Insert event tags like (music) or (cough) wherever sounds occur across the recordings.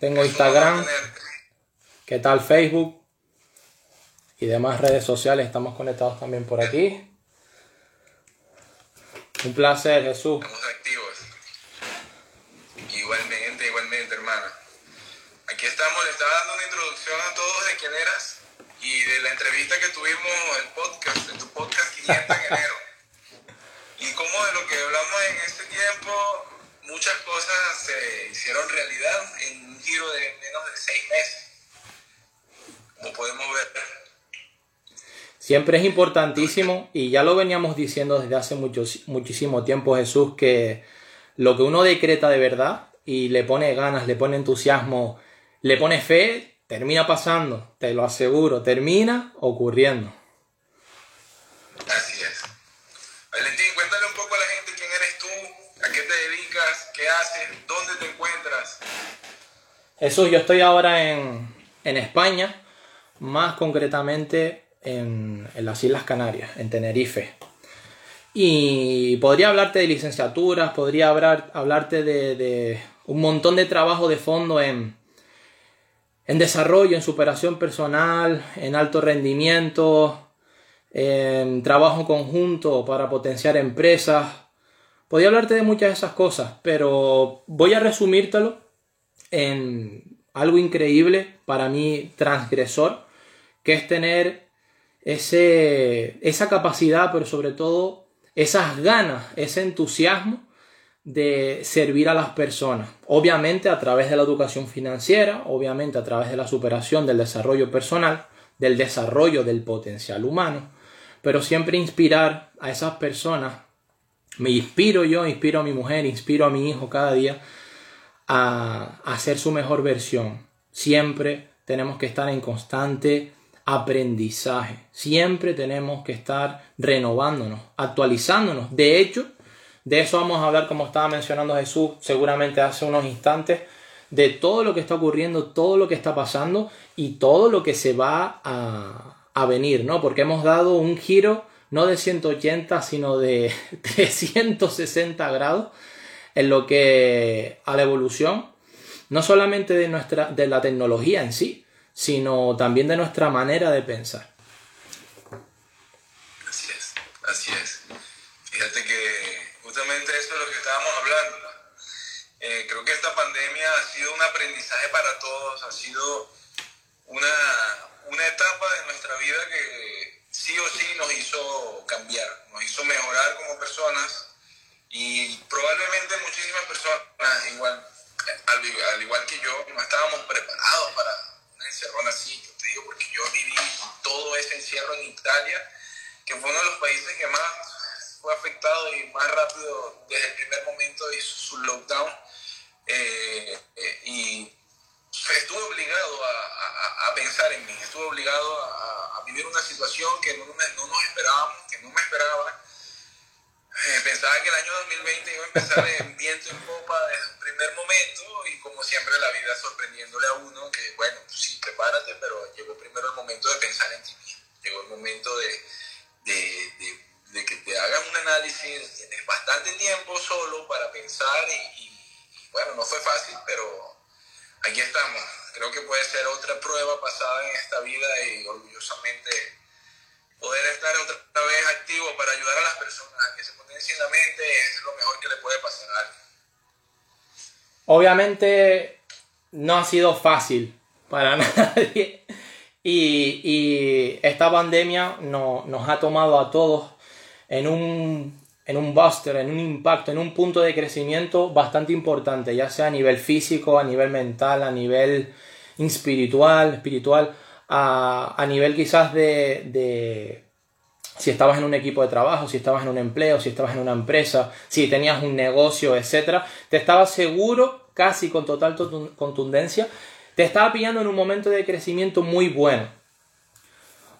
tengo Instagram. ¿Qué tal Facebook? Y demás redes sociales, estamos conectados también por aquí. Un placer, Jesús. Estamos activos. Igualmente, igualmente, hermana. Aquí estamos, le estaba dando una introducción a todos de quién eras y de la entrevista que tuvimos en podcast, en tu podcast 500 en enero. (laughs) Y cómo de lo que hablamos en este tiempo, muchas cosas se hicieron realidad en un giro de menos de seis meses. Como podemos ver. Siempre es importantísimo, y ya lo veníamos diciendo desde hace mucho, muchísimo tiempo, Jesús, que lo que uno decreta de verdad y le pone ganas, le pone entusiasmo, le pone fe, termina pasando, te lo aseguro, termina ocurriendo. Jesús, yo estoy ahora en, en España, más concretamente en, en, las Islas Canarias, en Tenerife. Y podría hablarte de licenciaturas, podría hablar, hablarte de, de un montón de trabajo de fondo en, en desarrollo, en superación personal, en alto rendimiento, en trabajo conjunto para potenciar empresas. Podría hablarte de muchas de esas cosas, pero voy a resumírtelo en algo increíble para mí transgresor, que es tener ese, esa capacidad, pero sobre todo esas ganas, ese entusiasmo de servir a las personas. Obviamente a través de la educación financiera, obviamente a través de la superación del desarrollo personal, del desarrollo del potencial humano, pero siempre inspirar a esas personas. Me inspiro yo, inspiro a mi mujer, inspiro a mi hijo cada día a, a ser su mejor versión. Siempre tenemos que estar en constante aprendizaje. Siempre tenemos que estar renovándonos, actualizándonos. De hecho, de eso vamos a hablar, como estaba mencionando Jesús, seguramente hace unos instantes, de todo lo que está ocurriendo, todo lo que está pasando y todo lo que se va a, a venir, ¿no? Porque hemos dado un giro no de 180, sino de (laughs) 360 grados en lo que a la evolución, no solamente de, nuestra, de la tecnología en sí, sino también de nuestra manera de pensar. Así es, así es. Fíjate que justamente eso es lo que estábamos hablando. Eh, creo que esta pandemia ha sido un aprendizaje para todos, ha sido una, una etapa de nuestra vida que sí o sí nos hizo cambiar, nos hizo mejorar como personas y probablemente muchísimas personas, igual, al, al igual que yo, no estábamos preparados para una encerrona así. Yo te digo porque yo viví todo ese encierro en Italia, que fue uno de los países que más fue afectado y más rápido desde el primer momento hizo su lockdown. Eh, eh, y estuve obligado a, a, pensar en mí, estuve obligado a, a vivir una situación que no, me, no, nos esperábamos, que no me esperaba. Eh, pensaba que el año 2020 iba a empezar en (laughs) viento en popa desde el primer momento y como siempre la vida sorprendiéndole a uno que bueno, pues sí, prepárate, pero llegó primero el momento de pensar en ti mismo, llegó el momento de, de, de, de que te hagan un análisis, tienes bastante tiempo solo para pensar y, y, y bueno, no fue fácil, pero aquí estamos. Creo que puede ser otra prueba pasada en esta vida y orgullosamente poder estar otra vez activo para ayudar a las personas que se potencien la mente es lo mejor que le puede pasar a alguien. Obviamente no ha sido fácil para (laughs) nadie y, y esta pandemia no, nos ha tomado a todos en un, en un buster, en un impacto, en un punto de crecimiento bastante importante, ya sea a nivel físico, a nivel mental, a nivel espiritual, espiritual, a, a nivel quizás de, de, si estabas en un equipo de trabajo, si estabas en un empleo, si estabas en una empresa, si tenías un negocio, etc. Te estaba seguro, casi con total contundencia, te estaba pillando en un momento de crecimiento muy bueno.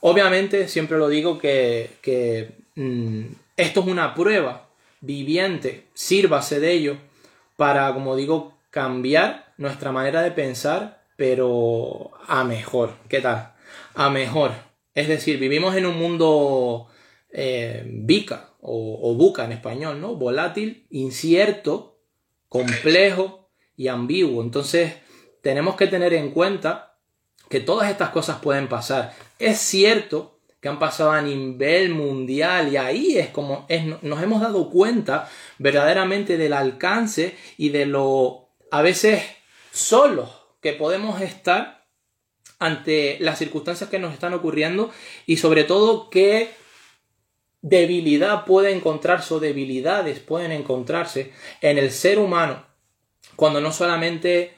Obviamente, siempre lo digo que, que mmm, esto es una prueba viviente, sírvase de ello para, como digo, cambiar nuestra manera de pensar, pero a mejor. ¿Qué tal? A mejor. Es decir, vivimos en un mundo eh, bica o, o, buca en español, ¿no? Volátil, incierto, complejo y ambiguo. Entonces, tenemos que tener en cuenta que todas estas cosas pueden pasar. Es cierto que han pasado a nivel mundial y ahí es como nos hemos dado cuenta verdaderamente del alcance y de lo a veces solos que podemos estar ante las circunstancias que nos están ocurriendo y sobre todo qué debilidad puede encontrarse o debilidades pueden encontrarse en el ser humano cuando no solamente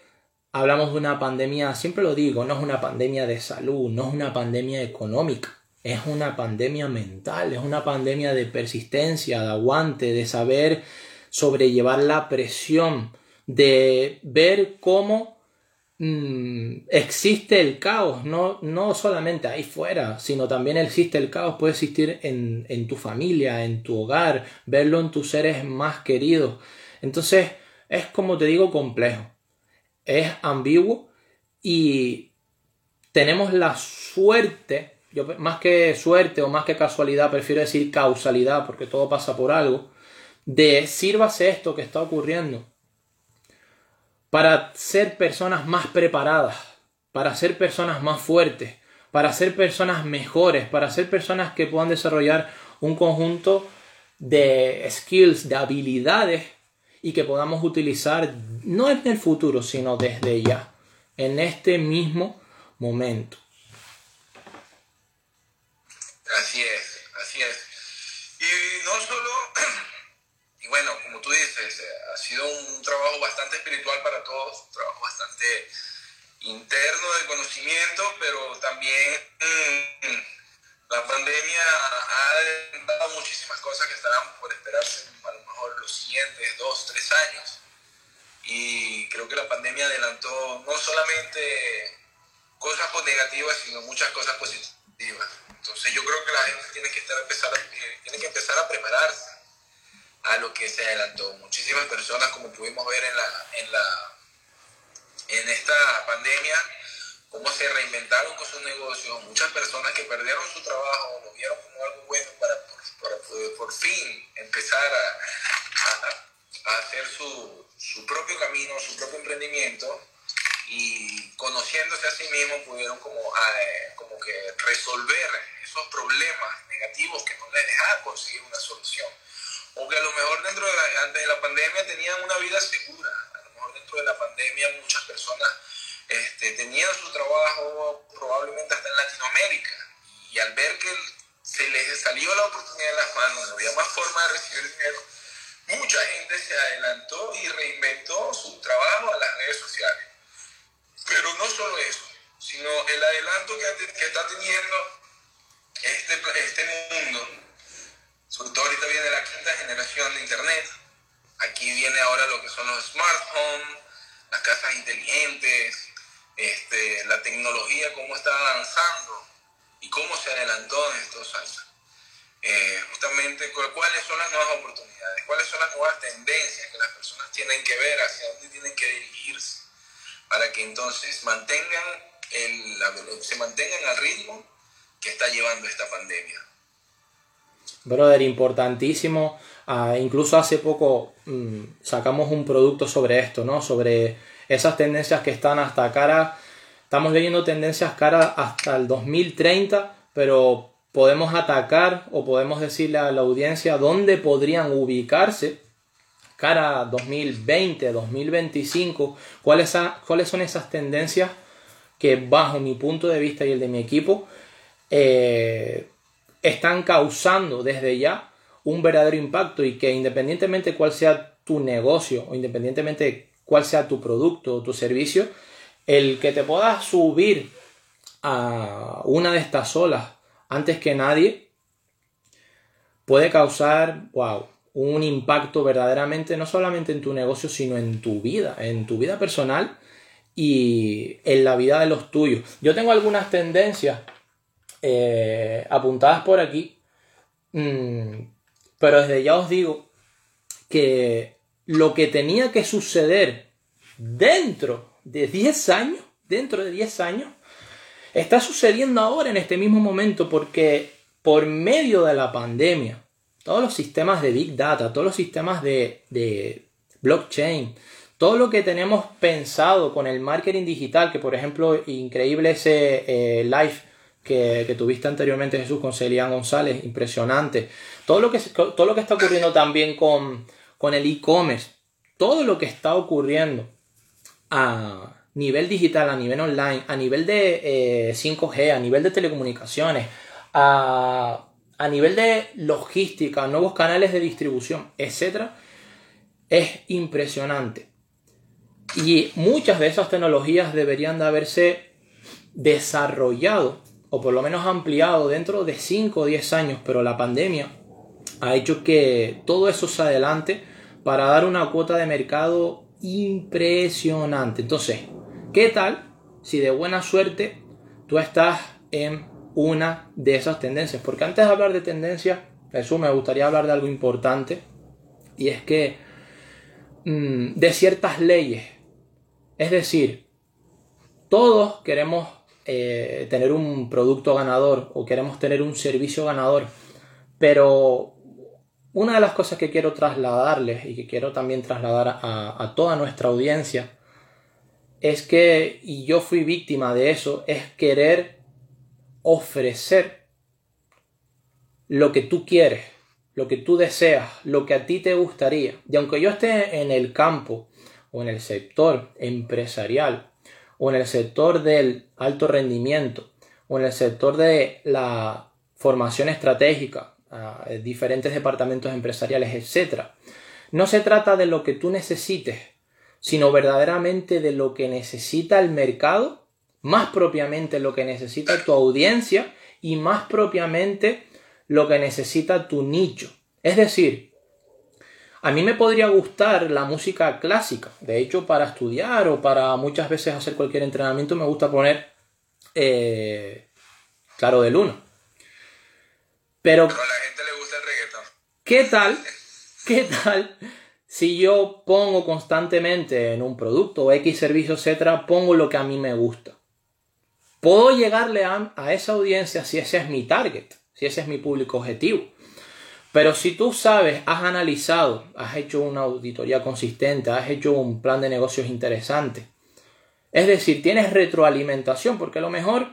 hablamos de una pandemia, siempre lo digo, no es una pandemia de salud, no es una pandemia económica, es una pandemia mental, es una pandemia de persistencia, de aguante, de saber sobrellevar la presión, de ver cómo mm, existe el caos, no, no solamente ahí fuera, sino también existe el caos, puede existir en, en tu familia, en tu hogar, verlo en tus seres más queridos. Entonces, es como te digo, complejo es ambiguo y tenemos la suerte, yo más que suerte o más que casualidad, prefiero decir causalidad porque todo pasa por algo, de sírvase esto que está ocurriendo para ser personas más preparadas, para ser personas más fuertes, para ser personas mejores, para ser personas que puedan desarrollar un conjunto de skills, de habilidades y que podamos utilizar no en el futuro, sino desde ya, en este mismo momento. Así es, así es. Y no solo, (clears throat) y bueno, como tú dices, ha sido un trabajo bastante espiritual para todos, un trabajo bastante interno de conocimiento, pero también mm, la pandemia ha dado muchísimas cosas que estarán por esperarse a lo mejor los siguientes dos, tres años. Y creo que la pandemia adelantó no solamente cosas negativas, sino muchas cosas positivas. Entonces yo creo que la gente tiene que, estar, empezar, eh, tiene que empezar a prepararse a lo que se adelantó. Muchísimas personas, como pudimos ver en, la, en, la, en esta pandemia, cómo se reinventaron con sus negocios, muchas personas que perdieron su trabajo lo vieron como algo bueno para, poder por fin empezar a, hacer su, propio camino, su propio emprendimiento y conociéndose a sí mismos pudieron como, como que resolver esos problemas negativos que no les dejaban conseguir una solución. O que a lo mejor dentro de antes de la pandemia tenían una vida segura, a lo mejor dentro de la pandemia muchas personas este, tenían su trabajo probablemente hasta en Latinoamérica y al ver que se les salió la oportunidad en las manos, no había más forma de recibir dinero, mucha gente se adelantó y reinventó su trabajo a las redes sociales. Pero no solo eso, sino el adelanto que, que está teniendo este, este mundo, sobre todo ahorita viene la quinta generación de Internet, aquí viene ahora lo que son los smartphones, las casas inteligentes, este, la tecnología, cómo está avanzando y cómo se adelantó en estos años. Eh, justamente cuáles son las nuevas oportunidades, cuáles son las nuevas tendencias que las personas tienen que ver, hacia dónde tienen que dirigirse, para que entonces mantengan el, se mantengan al ritmo que está llevando esta pandemia. Brother, importantísimo. Ah, incluso hace poco mm, sacamos un producto sobre esto, ¿no? Sobre esas tendencias que están hasta cara, estamos leyendo tendencias cara hasta el 2030, pero podemos atacar o podemos decirle a la audiencia dónde podrían ubicarse cara 2020, 2025, cuáles, cuáles son esas tendencias que bajo mi punto de vista y el de mi equipo eh, están causando desde ya un verdadero impacto y que independientemente cuál sea tu negocio o independientemente cuál sea tu producto o tu servicio, el que te puedas subir a una de estas olas antes que nadie puede causar, wow, un impacto verdaderamente no solamente en tu negocio, sino en tu vida, en tu vida personal y en la vida de los tuyos. Yo tengo algunas tendencias eh, apuntadas por aquí, mm, pero desde ya os digo que lo que tenía que suceder dentro de 10 años, dentro de 10 años, está sucediendo ahora en este mismo momento porque por medio de la pandemia, todos los sistemas de Big Data, todos los sistemas de, blockchain, todo lo que tenemos pensado con el marketing digital, que por ejemplo, increíble ese eh, live que, tuviste anteriormente Jesús con Celian González, impresionante. Todo lo que, todo lo que está ocurriendo también con, con el e-commerce, todo lo que está ocurriendo a nivel digital, a nivel online, a nivel de 5G, eh, a nivel de telecomunicaciones, a, a nivel de logística, nuevos canales de distribución, etc., es impresionante. Y muchas de esas tecnologías deberían de haberse desarrollado o por lo menos ampliado dentro de 5 o 10 años, pero la pandemia ha hecho que todo eso se adelante para dar una cuota de mercado impresionante. Entonces, ¿qué tal si de buena suerte tú estás en una de esas tendencias? Porque antes de hablar de tendencias, eso me gustaría hablar de algo importante y es que mm, de ciertas leyes, es decir, todos queremos eh, tener un producto ganador o queremos tener un servicio ganador, pero una de las cosas que quiero trasladarles y que quiero también trasladar a, toda nuestra audiencia es que, y yo fui víctima de eso, es querer ofrecer lo que tú quieres, lo que tú deseas, lo que a ti te gustaría. Y aunque yo esté en el campo o en el sector empresarial o en el sector del alto rendimiento o en el sector de la formación estratégica diferentes departamentos empresariales, etc. No se trata de lo que tú necesites, sino verdaderamente de lo que necesita el mercado, más propiamente lo que necesita tu audiencia y más propiamente lo que necesita tu nicho. Es decir, a mí me podría gustar la música clásica. De hecho, para estudiar o para muchas veces hacer cualquier entrenamiento me gusta poner eh, Claro de Luna. Pero ¿Qué tal? ¿Qué tal? Si yo pongo constantemente en un producto o X servicio, etcétera, pongo lo que a mí me gusta. Puedo llegarle a, a esa audiencia si ese es mi target, si ese es mi público objetivo. Pero si tú sabes, has analizado, has hecho una auditoría consistente, has hecho un plan de negocios interesante, es decir, tienes retroalimentación, porque lo mejor,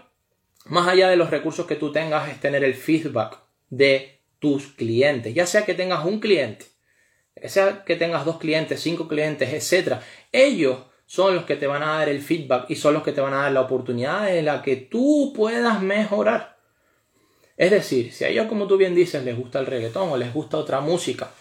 más allá de los recursos que tú tengas, es tener el feedback de tus clientes, ya sea que tengas un cliente, ya sea que tengas dos clientes, cinco clientes, etc. Ellos son los que te van a dar el feedback y son los que te van a dar la oportunidad de la que tú puedas mejorar. Es decir, si a ellos, como tú bien dices, les gusta el reggaetón o les gusta otra música,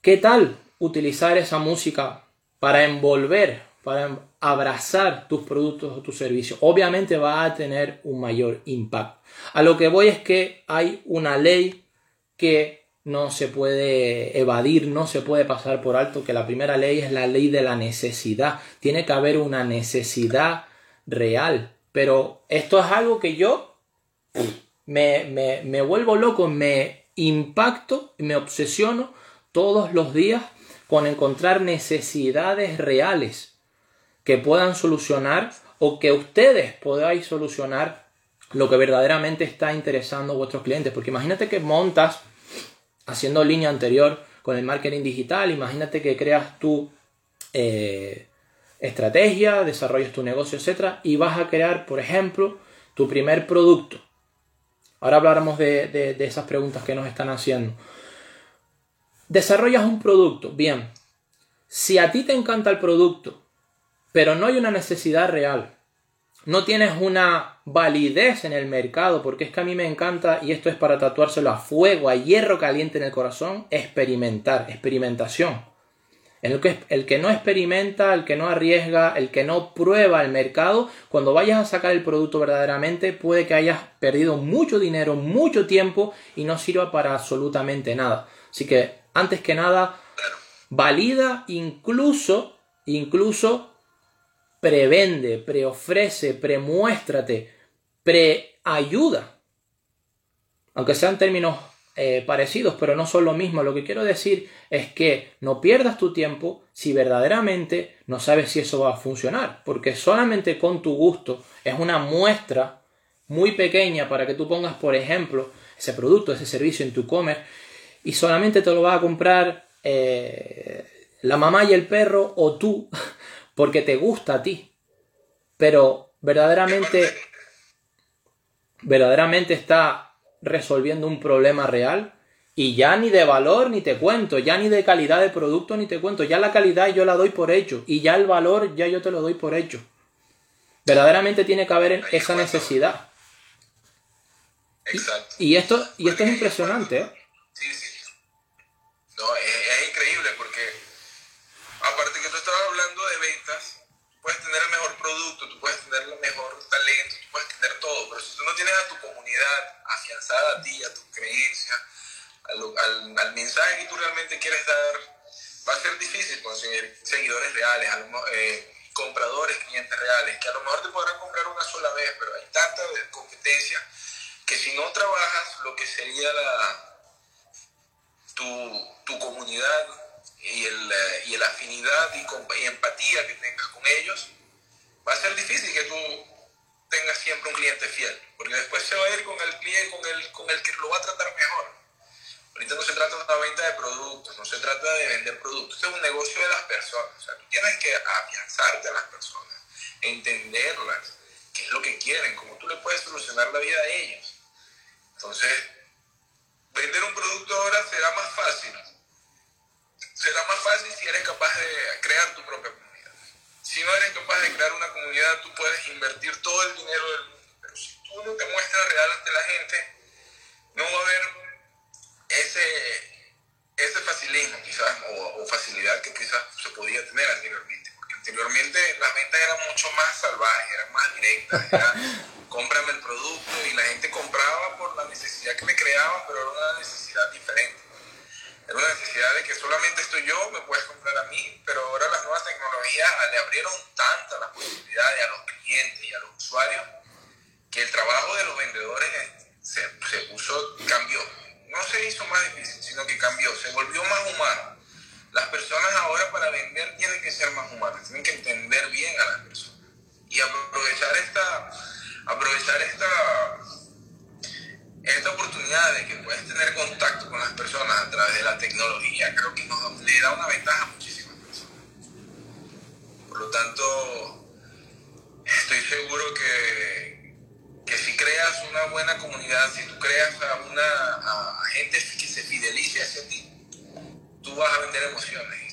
¿qué tal utilizar esa música para envolver, para abrazar tus productos o tus servicios? Obviamente va a tener un mayor impacto. A lo que voy es que hay una ley que no se puede evadir, no se puede pasar por alto, que la primera ley es la ley de la necesidad. Tiene que haber una necesidad real. Pero esto es algo que yo me, me, vuelvo loco, me impacto, me obsesiono todos los días con encontrar necesidades reales que puedan solucionar o que ustedes podáis solucionar lo que verdaderamente está interesando a vuestros clientes. Porque imagínate que montas haciendo línea anterior con el marketing digital, imagínate que creas tu eh, estrategia, desarrollas tu negocio, etcétera, y vas a crear, por ejemplo, tu primer producto. Ahora hablaremos de, de esas preguntas que nos están haciendo. Desarrollas un producto, bien. Si a ti te encanta el producto, pero no hay una necesidad real, no tienes una validez en el mercado, porque es que a mí me encanta, y esto es para tatuárselo a fuego, a hierro caliente en el corazón, experimentar, experimentación. El que, el que no experimenta, el que no arriesga, el que no prueba el mercado, cuando vayas a sacar el producto verdaderamente, puede que hayas perdido mucho dinero, mucho tiempo y no sirva para absolutamente nada. Así que, antes que nada, valida incluso, incluso prevende, preofrece, premuéstrate, preayuda. Aunque sean términos eh, parecidos, pero no son lo mismo. Lo que quiero decir es que no pierdas tu tiempo si verdaderamente no sabes si eso va a funcionar, porque solamente con tu gusto es una muestra muy pequeña para que tú pongas, por ejemplo, ese producto, ese servicio en tu comer y solamente te lo va a comprar eh, la mamá y el perro o tú (laughs) porque te gusta a ti. Pero verdaderamente, verdaderamente está resolviendo un problema real. Y ya ni de valor ni te cuento, ya ni de calidad de producto ni te cuento, ya la calidad yo la doy por hecho y ya el valor ya yo te lo doy por hecho. Verdaderamente tiene que haber esa necesidad. Exacto. Y, esto, y esto es impresionante, ¿eh? Sí, sí. No, es, increíble porque aparte que tú estabas hablando de ventas,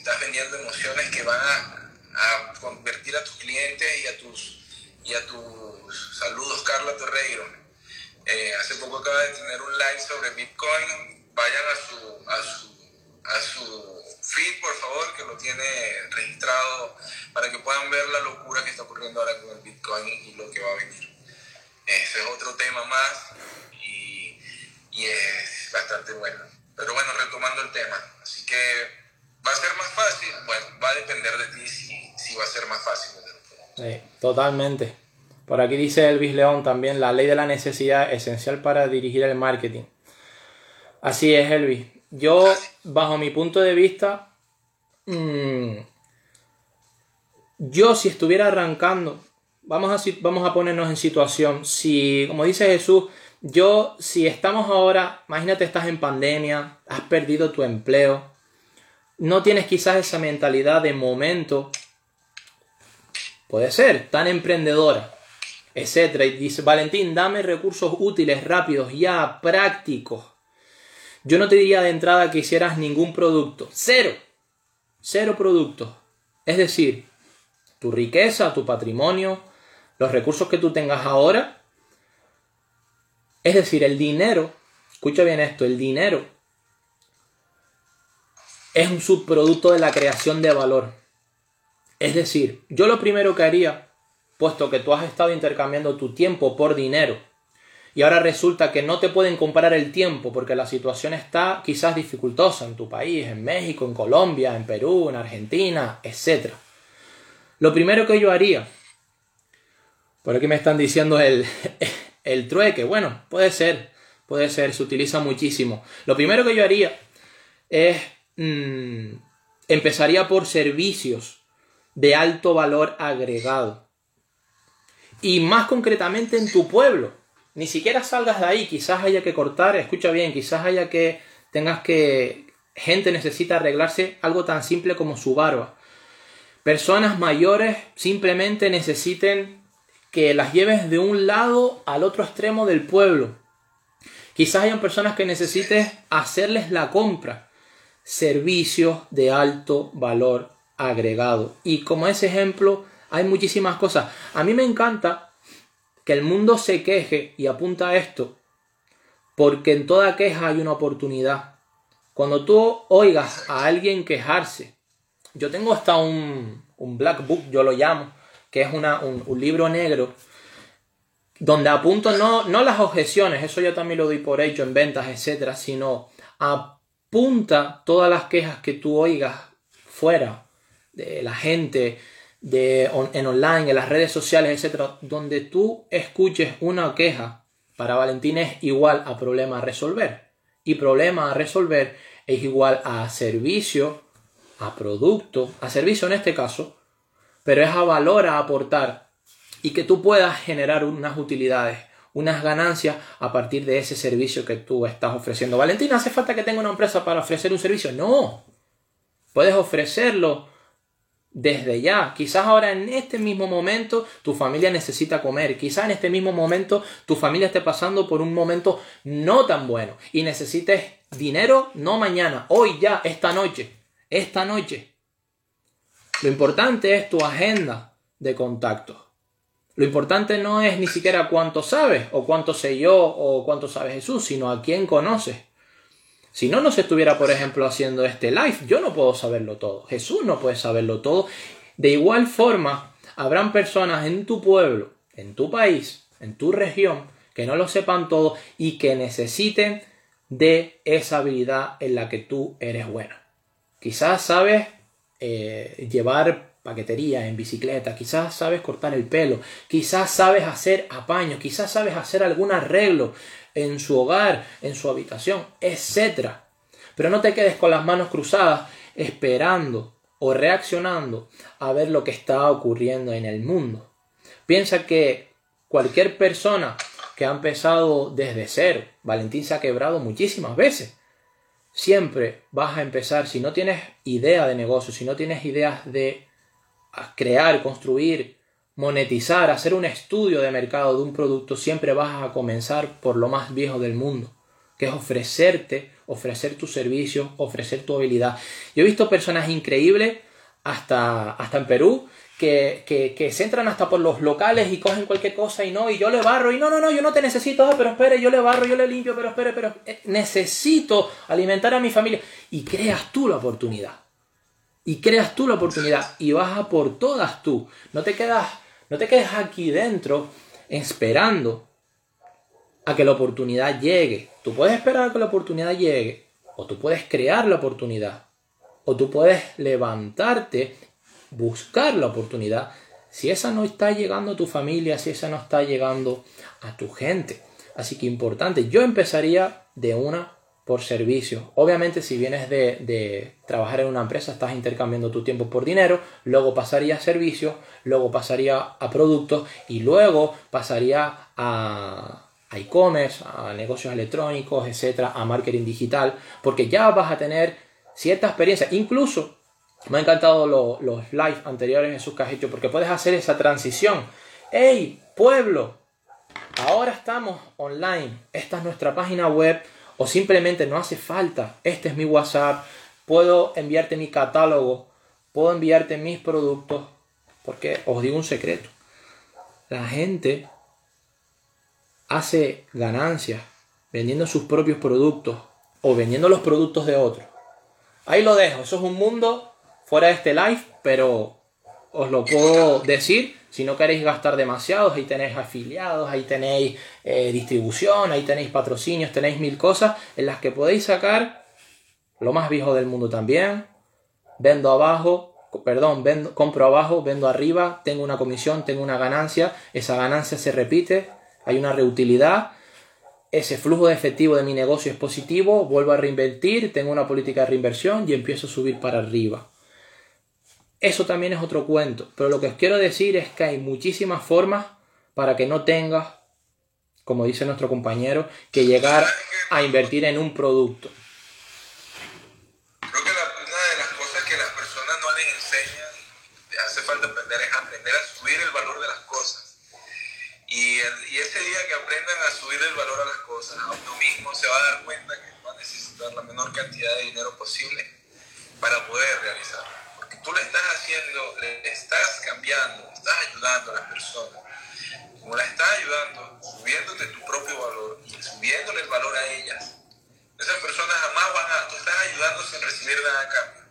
Estás vendiendo emociones que van a, convertir a tus clientes y a tus, y a tus saludos, Carla Torreiro. Eh, hace poco acaba de tener un live sobre Bitcoin. Vayan a su, a su, a su feed, por favor, que lo tiene registrado para que puedan ver la locura que está ocurriendo ahora con el Bitcoin y lo que va a venir. Ese es otro tema más y, y, es bastante bueno. Pero bueno, retomando el tema, así que va a ser más fácil, bueno, va a depender de ti si, si va a ser más fácil. Sí, totalmente. Por aquí dice Elvis León también, la ley de la necesidad esencial para dirigir el marketing. Así es, Elvis. Yo, bajo mi punto de vista, mmm, yo si estuviera arrancando vamos a, vamos a ponernos en situación. Si, como dice Jesús, yo, si estamos ahora, imagínate, estás en pandemia, has perdido tu empleo, no tienes quizás esa mentalidad de momento, puede ser, tan emprendedora, etcétera. Y dice, Valentín, dame recursos útiles, rápidos, ya, prácticos. Yo no te diría de entrada que hicieras ningún producto. Cero. Cero productos. Es decir, tu riqueza, tu patrimonio, los recursos que tú tengas ahora, es decir, el dinero, escucha bien esto, el dinero es un subproducto de la creación de valor. Es decir, yo lo primero que haría, puesto que tú has estado intercambiando tu tiempo por dinero, y ahora resulta que no te pueden comprar el tiempo porque la situación está quizás dificultosa en tu país, en México, en Colombia, en Perú, en Argentina, etc. Lo primero que yo haría por aquí me están diciendo el, (laughs) el trueque. Bueno, puede ser, puede ser, se utiliza muchísimo. Lo primero que yo haría es, mm, empezaría por servicios de alto valor agregado. Y más concretamente en tu pueblo. Ni siquiera salgas de ahí, quizás haya que cortar, escucha bien, quizás haya que, tengas que gente necesita arreglarse algo tan simple como su barba. Personas mayores simplemente necesiten que las lleves de un lado al otro extremo del pueblo. Quizás hayan personas que necesites hacerles la compra. Servicios de alto valor agregado. Y como ese ejemplo, hay muchísimas cosas. A mí me encanta que el mundo se queje y apunta a esto, porque en toda queja hay una oportunidad. Cuando tú oigas a alguien quejarse, yo tengo hasta un, un black book, yo lo llamo, que es una, un, libro negro, donde apunto no, no las objeciones, eso yo también lo doy por hecho en ventas, etcétera, sino apunta todas las quejas que tú oigas fuera de la gente, de, en online, en las redes sociales, etcétera, donde tú escuches una queja, para Valentín es igual a problema a resolver. Y problema a resolver es igual a servicio, a producto, a servicio en este caso, pero es a valor a aportar y que tú puedas generar unas utilidades, unas ganancias a partir de ese servicio que tú estás ofreciendo. Valentín, ¿hace falta que tenga una empresa para ofrecer un servicio? No. Puedes ofrecerlo desde ya. Quizás ahora en este mismo momento tu familia necesita comer. Quizás en este mismo momento tu familia esté pasando por un momento no tan bueno y necesites dinero no mañana, hoy ya, esta noche, esta noche. Lo importante es tu agenda de contactos. Lo importante no es ni siquiera cuánto sabes o cuánto sé yo o cuánto sabe Jesús, sino a quién conoces. Si no nos estuviera, por ejemplo, haciendo este live, yo no puedo saberlo todo. Jesús no puede saberlo todo. De igual forma, habrán personas en tu pueblo, en tu país, en tu región, que no lo sepan todo y que necesiten de esa habilidad en la que tú eres buena. Quizás sabes eh, llevar paquetería en bicicleta, quizás sabes cortar el pelo, quizás sabes hacer apaños, quizás sabes hacer algún arreglo en su hogar, en su habitación, etc. Pero no te quedes con las manos cruzadas esperando o reaccionando a ver lo que está ocurriendo en el mundo. Piensa que cualquier persona que ha empezado desde cero, Valentín se ha quebrado muchísimas veces. Siempre vas a empezar, si no tienes idea de negocio, si no tienes ideas de crear, construir, monetizar, hacer un estudio de mercado de un producto, siempre vas a comenzar por lo más viejo del mundo, que es ofrecerte, ofrecer tu servicio, ofrecer tu habilidad. Yo he visto personas increíbles, hasta, hasta en Perú, que, que, se entran hasta por los locales y cogen cualquier cosa y no, y yo le barro, y no, no, no, yo no te necesito, ah, pero espere, yo le barro, yo le limpio, pero espere, pero eh, necesito alimentar a mi familia. Y creas tú la oportunidad. Y creas tú la oportunidad y vas a por todas tú. No te quedas no te quedes aquí dentro esperando a que la oportunidad llegue. Tú puedes esperar a que la oportunidad llegue, o tú puedes crear la oportunidad, o tú puedes levantarte, buscar la oportunidad. Si esa no está llegando a tu familia, si esa no está llegando a tu gente. Así que importante, yo empezaría de una por servicio. Obviamente si vienes de, trabajar en una empresa estás intercambiando tu tiempo por dinero, luego pasaría a servicios, luego pasaría a productos y luego pasaría a e-commerce, a negocios electrónicos, etcétera, a marketing digital, porque ya vas a tener cierta experiencia. Incluso me han encantado los live anteriores sus que porque puedes hacer esa transición. ¡Hey, pueblo! Ahora estamos online. Esta es nuestra página web o simplemente no hace falta, este es mi WhatsApp, puedo enviarte mi catálogo, puedo enviarte mis productos, porque os digo un secreto, la gente hace ganancias vendiendo sus propios productos o vendiendo los productos de otros. Ahí lo dejo, eso es un mundo fuera de este live, pero os lo puedo decir si no queréis gastar demasiado, ahí tenéis afiliados, ahí tenéis eh, distribución, ahí tenéis patrocinios, tenéis mil cosas en las que podéis sacar lo más viejo del mundo también. Vendo abajo, perdón, vendo, compro abajo, vendo arriba, tengo una comisión, tengo una ganancia, esa ganancia se repite, hay una reutilidad, ese flujo de efectivo de mi negocio es positivo, vuelvo a reinvertir, tengo una política de reinversión y empiezo a subir para arriba. Eso también es otro cuento, pero lo que os quiero decir es que hay muchísimas formas para que no tengas, como dice nuestro compañero, que llegar a invertir en un producto. Creo que una de las cosas que las personas no les enseñan, hace falta aprender, es aprender a subir el valor de las cosas. Y, y ese día que aprendan a subir el valor a las cosas, a uno mismo se va a dar cuenta que va a necesitar la menor cantidad de dinero posible para poder realizarlo. Tú le estás haciendo, le estás cambiando, estás ayudando a las personas. Como la estás ayudando, subiéndote tu propio valor y subiéndole el valor a ellas, esas personas jamás van a, tú estás ayudando sin recibir nada a cambio.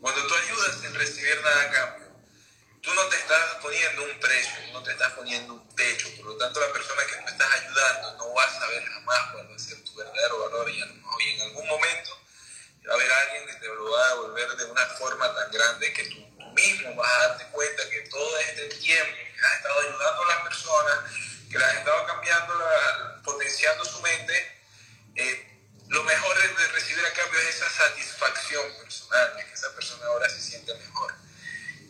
Cuando tú ayudas sin recibir nada a cambio, tú no te estás poniendo un precio, no te estás poniendo un techo, por lo tanto la persona que tú estás ayudando no va a saber jamás cuál va a ser tu verdadero valor y, en algún momento va a haber alguien que te lo va a devolver de una forma tan grande que tú, mismo vas a darte cuenta que todo este tiempo que has estado ayudando a las personas, que las has estado cambiando, potenciando su mente, eh, lo mejor de recibir a cambio es esa satisfacción personal, que esa persona ahora se siente mejor.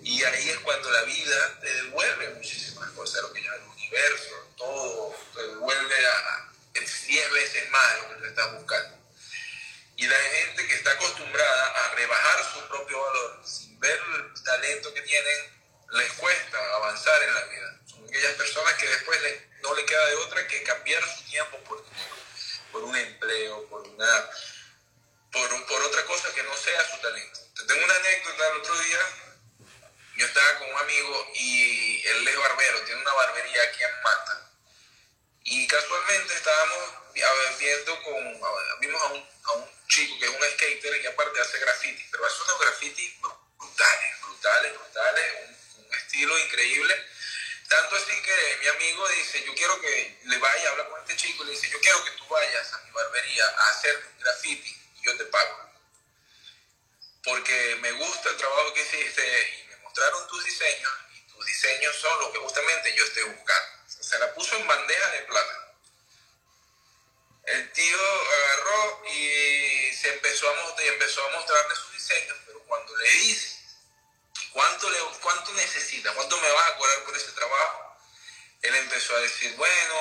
Y ahí es cuando la vida te devuelve muchísimas cosas, lo que llama el universo, todo, te devuelve a 10 veces más de lo que tú estás buscando. Y la gente que está acostumbrada a rebajar su propio valor sin ver el talento que tienen, les cuesta avanzar en la vida. Son aquellas personas que después no le queda de otra que cambiar su tiempo por por un empleo, por una por, por otra cosa que no sea su talento. Te tengo una anécdota el otro día yo estaba con un amigo y él es barbero, tiene una barbería aquí en Manta. Y casualmente estábamos viendo con, vimos a un, a un chico que es un skater y aparte hace graffiti, pero hace unos graffiti brutales, brutales, brutales, un, un, estilo increíble. Tanto así que mi amigo dice, yo quiero que le vaya a hablar con este chico y le dice, yo quiero que tú vayas a mi barbería a hacer graffiti y yo te pago. Porque me gusta el trabajo que hiciste mostraron tus diseños y tus diseños son lo que justamente yo estoy buscando. Se la puso en bandeja de plata. El tío agarró y se empezó a, mostrar, empezó a mostrarle sus diseños, pero cuando le dice cuánto, le, cuánto necesita, cuánto me vas a cobrar por ese trabajo, él empezó a decir, bueno,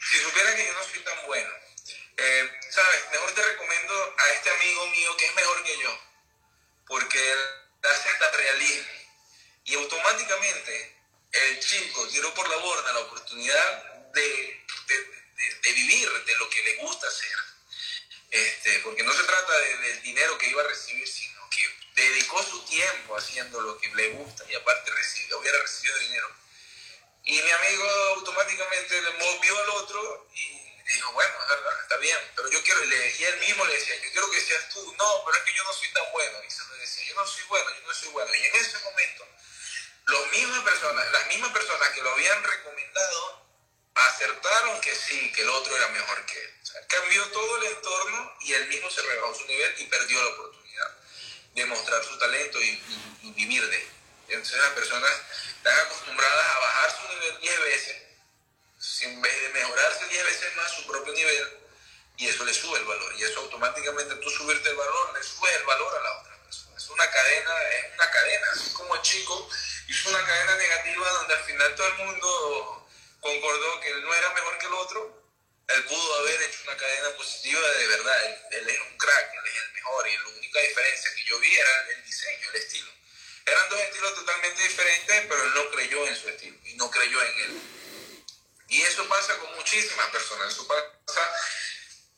si supiera que yo no soy tan bueno, eh, sabes, mejor te recomiendo a este amigo mío que es mejor que yo, porque él hace hasta realismo. Y automáticamente el chico tiró por la borda la oportunidad de, vivir de lo que le gusta hacer. Este, porque no se trata del dinero que iba a recibir, sino que dedicó su tiempo haciendo lo que le gusta y aparte recibió, hubiera recibido dinero. Y mi amigo automáticamente le movió al otro y dijo, bueno, está bien, pero yo quiero, y él mismo le decía, yo quiero que seas tú, no, pero es que yo no soy tan bueno, y se lo decía, yo no soy bueno, yo no soy bueno, y en ese momento, los mismas personas, las mismas personas que lo habían recomendado, acertaron que sí, que el otro era mejor que él. O sea, cambió todo el entorno y él mismo se rebajó su nivel y perdió la oportunidad de mostrar su talento y, vivir de él. Entonces las personas están acostumbradas a bajar su nivel 10 veces en vez de mejorarse 10 veces más su propio nivel, y eso le sube el valor. Y eso automáticamente tú subirte el valor, le sube el valor a la otra persona. Es una cadena, es una cadena, así como el chico hizo una cadena negativa donde al final todo el mundo concordó que él no era mejor que el otro, él pudo haber hecho una cadena positiva de verdad. Él, es un crack, él es el mejor, y la única diferencia que yo vi era el diseño, el estilo. Eran dos estilos totalmente diferentes, pero él no creyó en su estilo y no creyó en él. Y eso pasa con muchísimas personas, eso pasa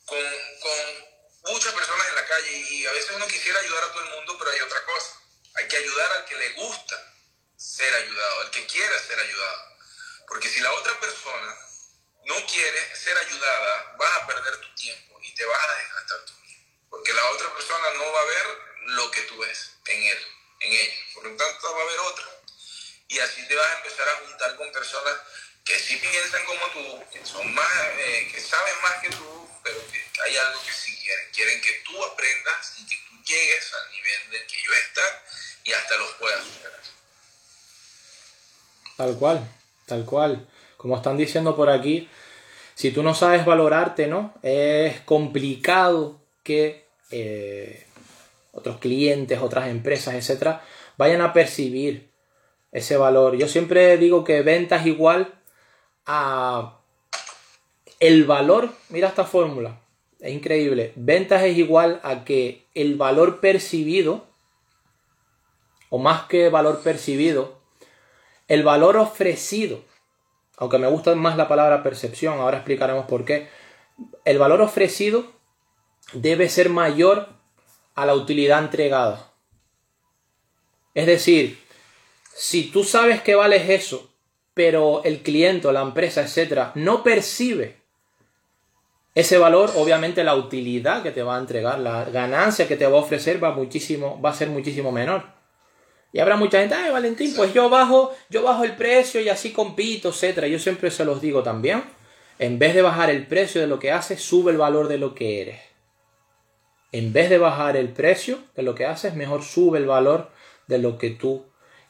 con, con muchas personas en la calle y a veces uno quisiera ayudar a todo el mundo, pero hay otra cosa. Hay que ayudar al que le gusta ser ayudado, al que quiera ser ayudado. Porque si la otra persona no quiere ser ayudada, vas a perder tu tiempo y te vas a desgastar tú mismo. Porque la otra persona no va a ver lo que tú ves en él, en ella. Por lo tanto, va a haber otra. Y así te vas a empezar a juntar con personas que sí piensan como tú, que son más, eh, que saben más que tú, pero que hay algo que sí quieren. Quieren que tú aprendas y que tú llegues al nivel del que ellos están y hasta los puedas superar. Tal cual, tal cual. Como están diciendo por aquí, si tú no sabes valorarte, ¿no? Es complicado que eh, otros clientes, otras empresas, etcétera, vayan a percibir ese valor. Yo siempre digo que ventas igual a el valor, mira esta fórmula, es increíble, ventas es igual a que el valor percibido, o más que valor percibido, el valor ofrecido aunque me gusta más la palabra percepción, ahora explicaremos por qué, el valor ofrecido debe ser mayor a la utilidad entregada. Es decir, si tú sabes que vales eso, pero el cliente o la empresa, etcétera, no percibe ese valor, obviamente la utilidad que te va a entregar, la ganancia que te va a ofrecer va muchísimo, va a ser muchísimo menor. Y habrá mucha gente, ay Valentín, pues yo bajo, yo bajo el precio y así compito, etcétera. Yo siempre se los digo también. En vez de bajar el precio de lo que haces, sube el valor de lo que eres. En vez de bajar el precio de lo que haces, mejor sube el valor de lo que tú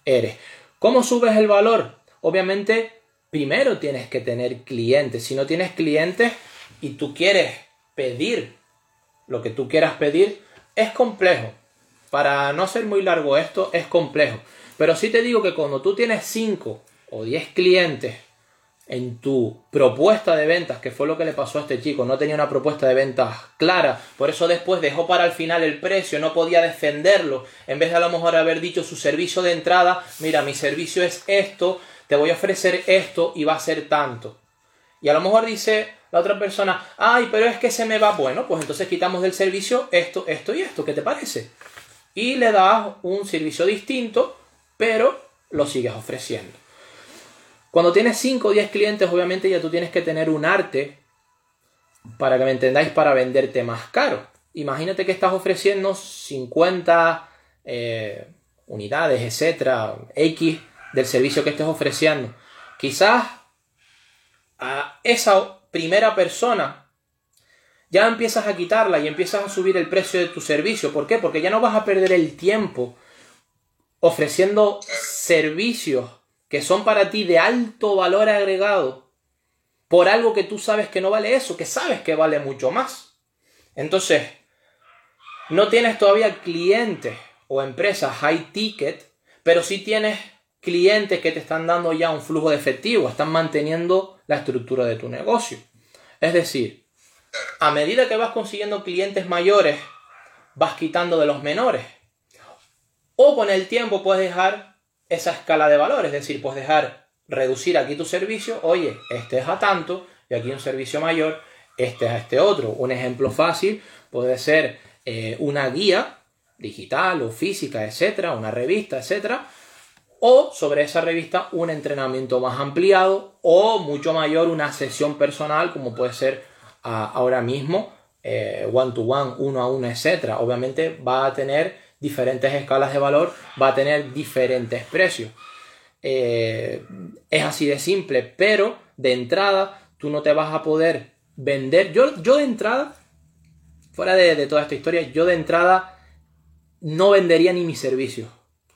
eres. ¿Cómo subes el valor? Obviamente, primero tienes que tener clientes. Si no tienes clientes y tú quieres pedir lo que tú quieras pedir, es complejo. Para no ser muy largo esto, es complejo. Pero sí te digo que cuando tú tienes 5 o 10 clientes en tu propuesta de ventas, que fue lo que le pasó a este chico, no tenía una propuesta de ventas clara, por eso después dejó para el final el precio, no podía defenderlo, en vez de a lo mejor haber dicho su servicio de entrada, mira, mi servicio es esto, te voy a ofrecer esto y va a ser tanto. Y a lo mejor dice la otra persona, ay, pero es que se me va, bueno, pues entonces quitamos del servicio esto, esto y esto, ¿qué te parece? Y le das un servicio distinto, pero lo sigues ofreciendo. Cuando tienes 5 o 10 clientes, obviamente ya tú tienes que tener un arte, para que me entendáis, para venderte más caro. Imagínate que estás ofreciendo 50 eh, unidades, etcétera, X del servicio que estés ofreciendo. Quizás a esa primera persona ya empiezas a quitarla y empiezas a subir el precio de tu servicio. ¿Por qué? Porque ya no vas a perder el tiempo ofreciendo servicios que son para ti de alto valor agregado por algo que tú sabes que no vale eso, que sabes que vale mucho más. Entonces, no tienes todavía clientes o empresas high ticket, pero sí tienes clientes que te están dando ya un flujo de efectivo, están manteniendo la estructura de tu negocio. Es decir, a medida que vas consiguiendo clientes mayores, vas quitando de los menores. O con el tiempo puedes dejar esa escala de valor, es decir, pues dejar reducir aquí tu servicio, oye, este es a tanto y aquí un servicio mayor, este es a este otro. Un ejemplo fácil puede ser eh, una guía digital o física, etcétera, una revista, etcétera, o sobre esa revista un entrenamiento más ampliado o mucho mayor una sesión personal como puede ser ah, ahora mismo one to one, uno a uno, etcétera. Obviamente va a tener diferentes escalas de valor, va a tener diferentes precios. Eh, es así de simple, pero de entrada tú no te vas a poder vender. Yo, yo de entrada, fuera de, toda esta historia, yo de entrada no vendería ni mis servicios.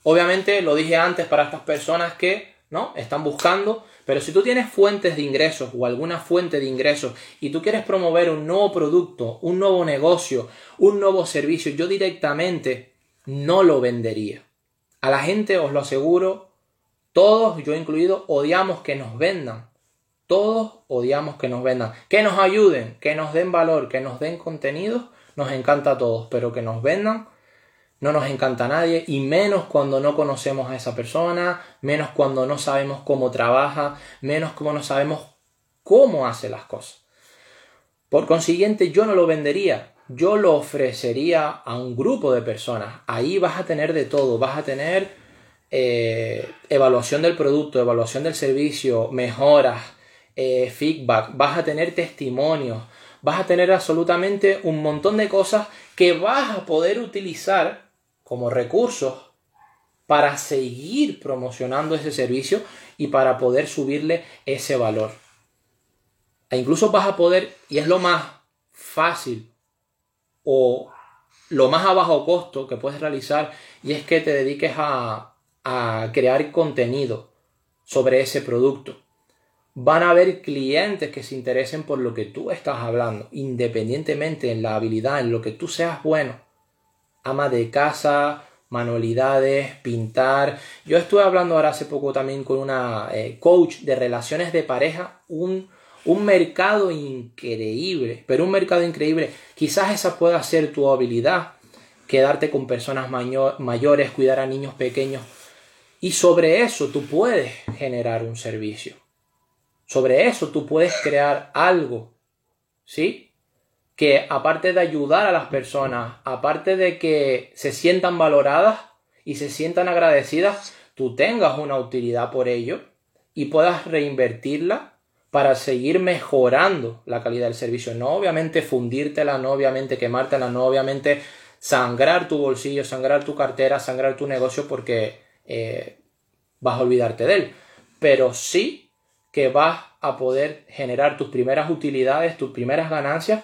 Obviamente lo dije antes para estas personas que ¿no? están buscando, pero si tú tienes fuentes de ingresos o alguna fuente de ingresos y tú quieres promover un nuevo producto, un nuevo negocio, un nuevo servicio, yo directamente no lo vendería. A la gente, os lo aseguro, todos, yo incluido, odiamos que nos vendan. Todos odiamos que nos vendan. Que nos ayuden, que nos den valor, que nos den contenido, nos encanta a todos, pero que nos vendan no nos encanta a nadie y menos cuando no conocemos a esa persona, menos cuando no sabemos cómo trabaja, menos cuando no sabemos cómo hace las cosas. Por consiguiente, yo no lo vendería, yo lo ofrecería a un grupo de personas. Ahí vas a tener de todo, vas a tener eh, evaluación del producto, evaluación del servicio, mejoras, eh, feedback, vas a tener testimonios, vas a tener absolutamente un montón de cosas que vas a poder utilizar como recursos para seguir promocionando ese servicio y para poder subirle ese valor. E incluso vas a poder, y es lo más fácil o lo más a bajo costo que puedes realizar y es que te dediques a, crear contenido sobre ese producto. Van a haber clientes que se interesen por lo que tú estás hablando, independientemente en la habilidad, en lo que tú seas bueno. Ama de casa, manualidades, pintar. Yo estuve hablando ahora hace poco también con una eh, coach de relaciones de pareja, un un mercado increíble, pero un mercado increíble. Quizás esa pueda ser tu habilidad, quedarte con personas mayores, cuidar a niños pequeños. Y sobre eso tú puedes generar un servicio. sobre eso tú puedes crear algo, ¿sí? Que aparte de ayudar a las personas, aparte de que se sientan valoradas y se sientan agradecidas, tú tengas una utilidad por ello y puedas reinvertirla para seguir mejorando la calidad del servicio. No obviamente fundírtela, no obviamente quemártela, no obviamente sangrar tu bolsillo, sangrar tu cartera, sangrar tu negocio porque eh, vas a olvidarte de él. Pero sí que vas a poder generar tus primeras utilidades, tus primeras ganancias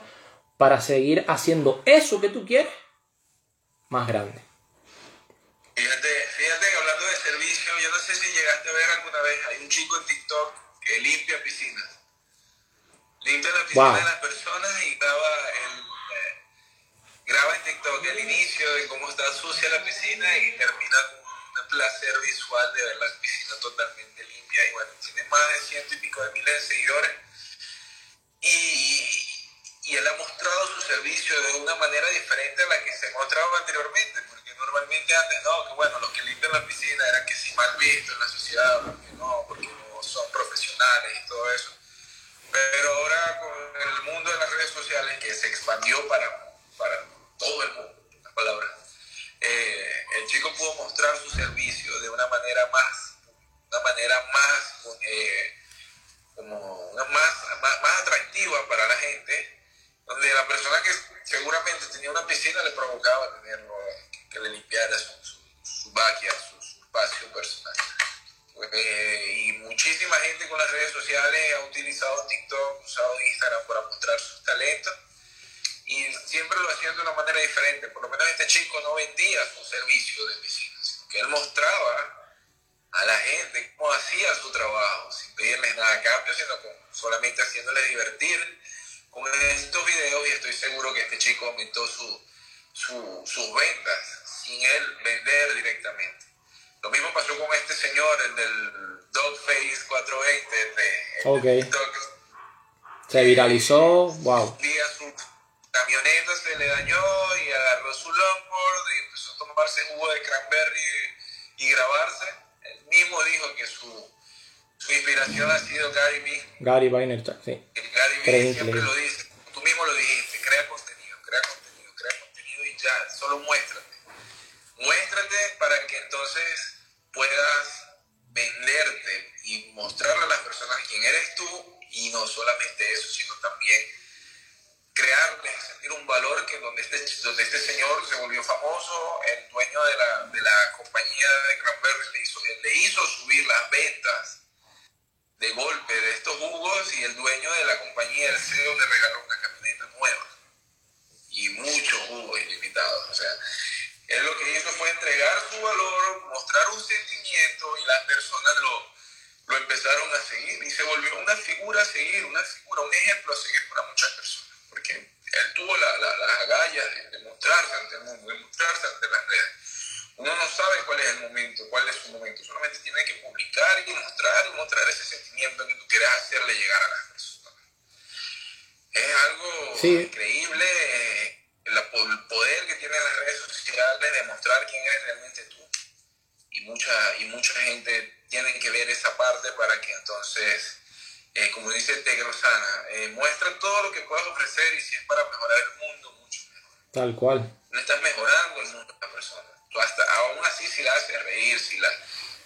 para seguir haciendo eso que tú quieres más grande. Fíjate, fíjate que hablando de servicio, yo no sé si llegaste a ver alguna vez, hay un chico en TikTok que limpia piscinas. Limpia la piscina de las personas y graba, el, eh, graba en TikTok el inicio de cómo está sucia la piscina y termina con un placer visual de ver la piscina totalmente limpia. Y bueno, tiene más de ciento y pico de miles de seguidores. Y, y él ha mostrado su servicio de una manera diferente a la que se mostraba anteriormente, porque normalmente antes, no, que bueno, los que limpian la piscina eran que sí mal vistos en la sociedad, porque no, porque no son profesionales y todo eso. Pero ahora con el mundo de las redes sociales que se expandió para, para todo el mundo, la palabra, eh, el chico pudo mostrar su servicio de una manera más, una manera más, eh, como una más, más, más atractiva para la gente, donde la persona que seguramente tenía una piscina le provocaba tenerlo, que, le limpiara su, su, su, espacio personal. Eh, y muchísima gente con las redes sociales ha utilizado TikTok, usado Instagram para mostrar sus talentos y siempre lo hacían de una manera diferente. Por lo menos este chico no vendía su servicio de piscina, sino que él mostraba a la gente cómo hacía su trabajo, sin pedirles nada a cambio, sino solamente haciéndoles divertir con estos videos y estoy seguro que este chico aumentó su, su, sus ventas sin él vender directamente. Lo mismo pasó con este señor, el del Dogface 420 de Se viralizó, wow. día su camioneta se le dañó y agarró su longboard y empezó a tomarse jugo de cranberry y, grabarse. Él mismo dijo que su, su inspiración ha sido Gary Vee. Gary Vaynerchuk, sí. Gary Vee siempre lo dice, tú mismo lo dijiste, crea contenido, crea contenido, crea contenido y ya, solo muéstrate. Muéstrate para que entonces puedas venderte y mostrarle a las personas quién eres tú y no solamente eso, sino también crearles, sentir un valor que donde este, donde este señor se volvió famoso, el dueño de la, de la compañía de Cranberry le hizo, le hizo subir las ventas de golpe de estos jugos y el dueño de la compañía, el CEO, le regaló una camioneta nueva y muchos jugos ilimitados. O sea, él lo que hizo fue entregar su valor, mostrar un sentimiento y las personas lo, lo empezaron a seguir y se volvió una figura a seguir, una figura, un ejemplo a seguir para muchas personas, porque él tuvo la, la, las agallas de, mostrarse ante el mundo, de mostrarse ante las redes. Uno no sabe cuál es el momento, cuál es su momento, solamente tiene que publicar y mostrar y mostrar ese sentimiento que tú quieres hacerle llegar a las personas. Es algo increíble. Eh, el poder que tienen las redes sociales de mostrar quién eres realmente tú. Y mucha, y mucha gente tiene que ver esa parte para que entonces, eh, como dice Tegrosana, eh, muestra todo lo que puedas ofrecer y si es para mejorar el mundo, mucho mejor. Tal cual. No estás mejorando el mundo de la persona. Tú hasta, aún así si la haces reír, si la,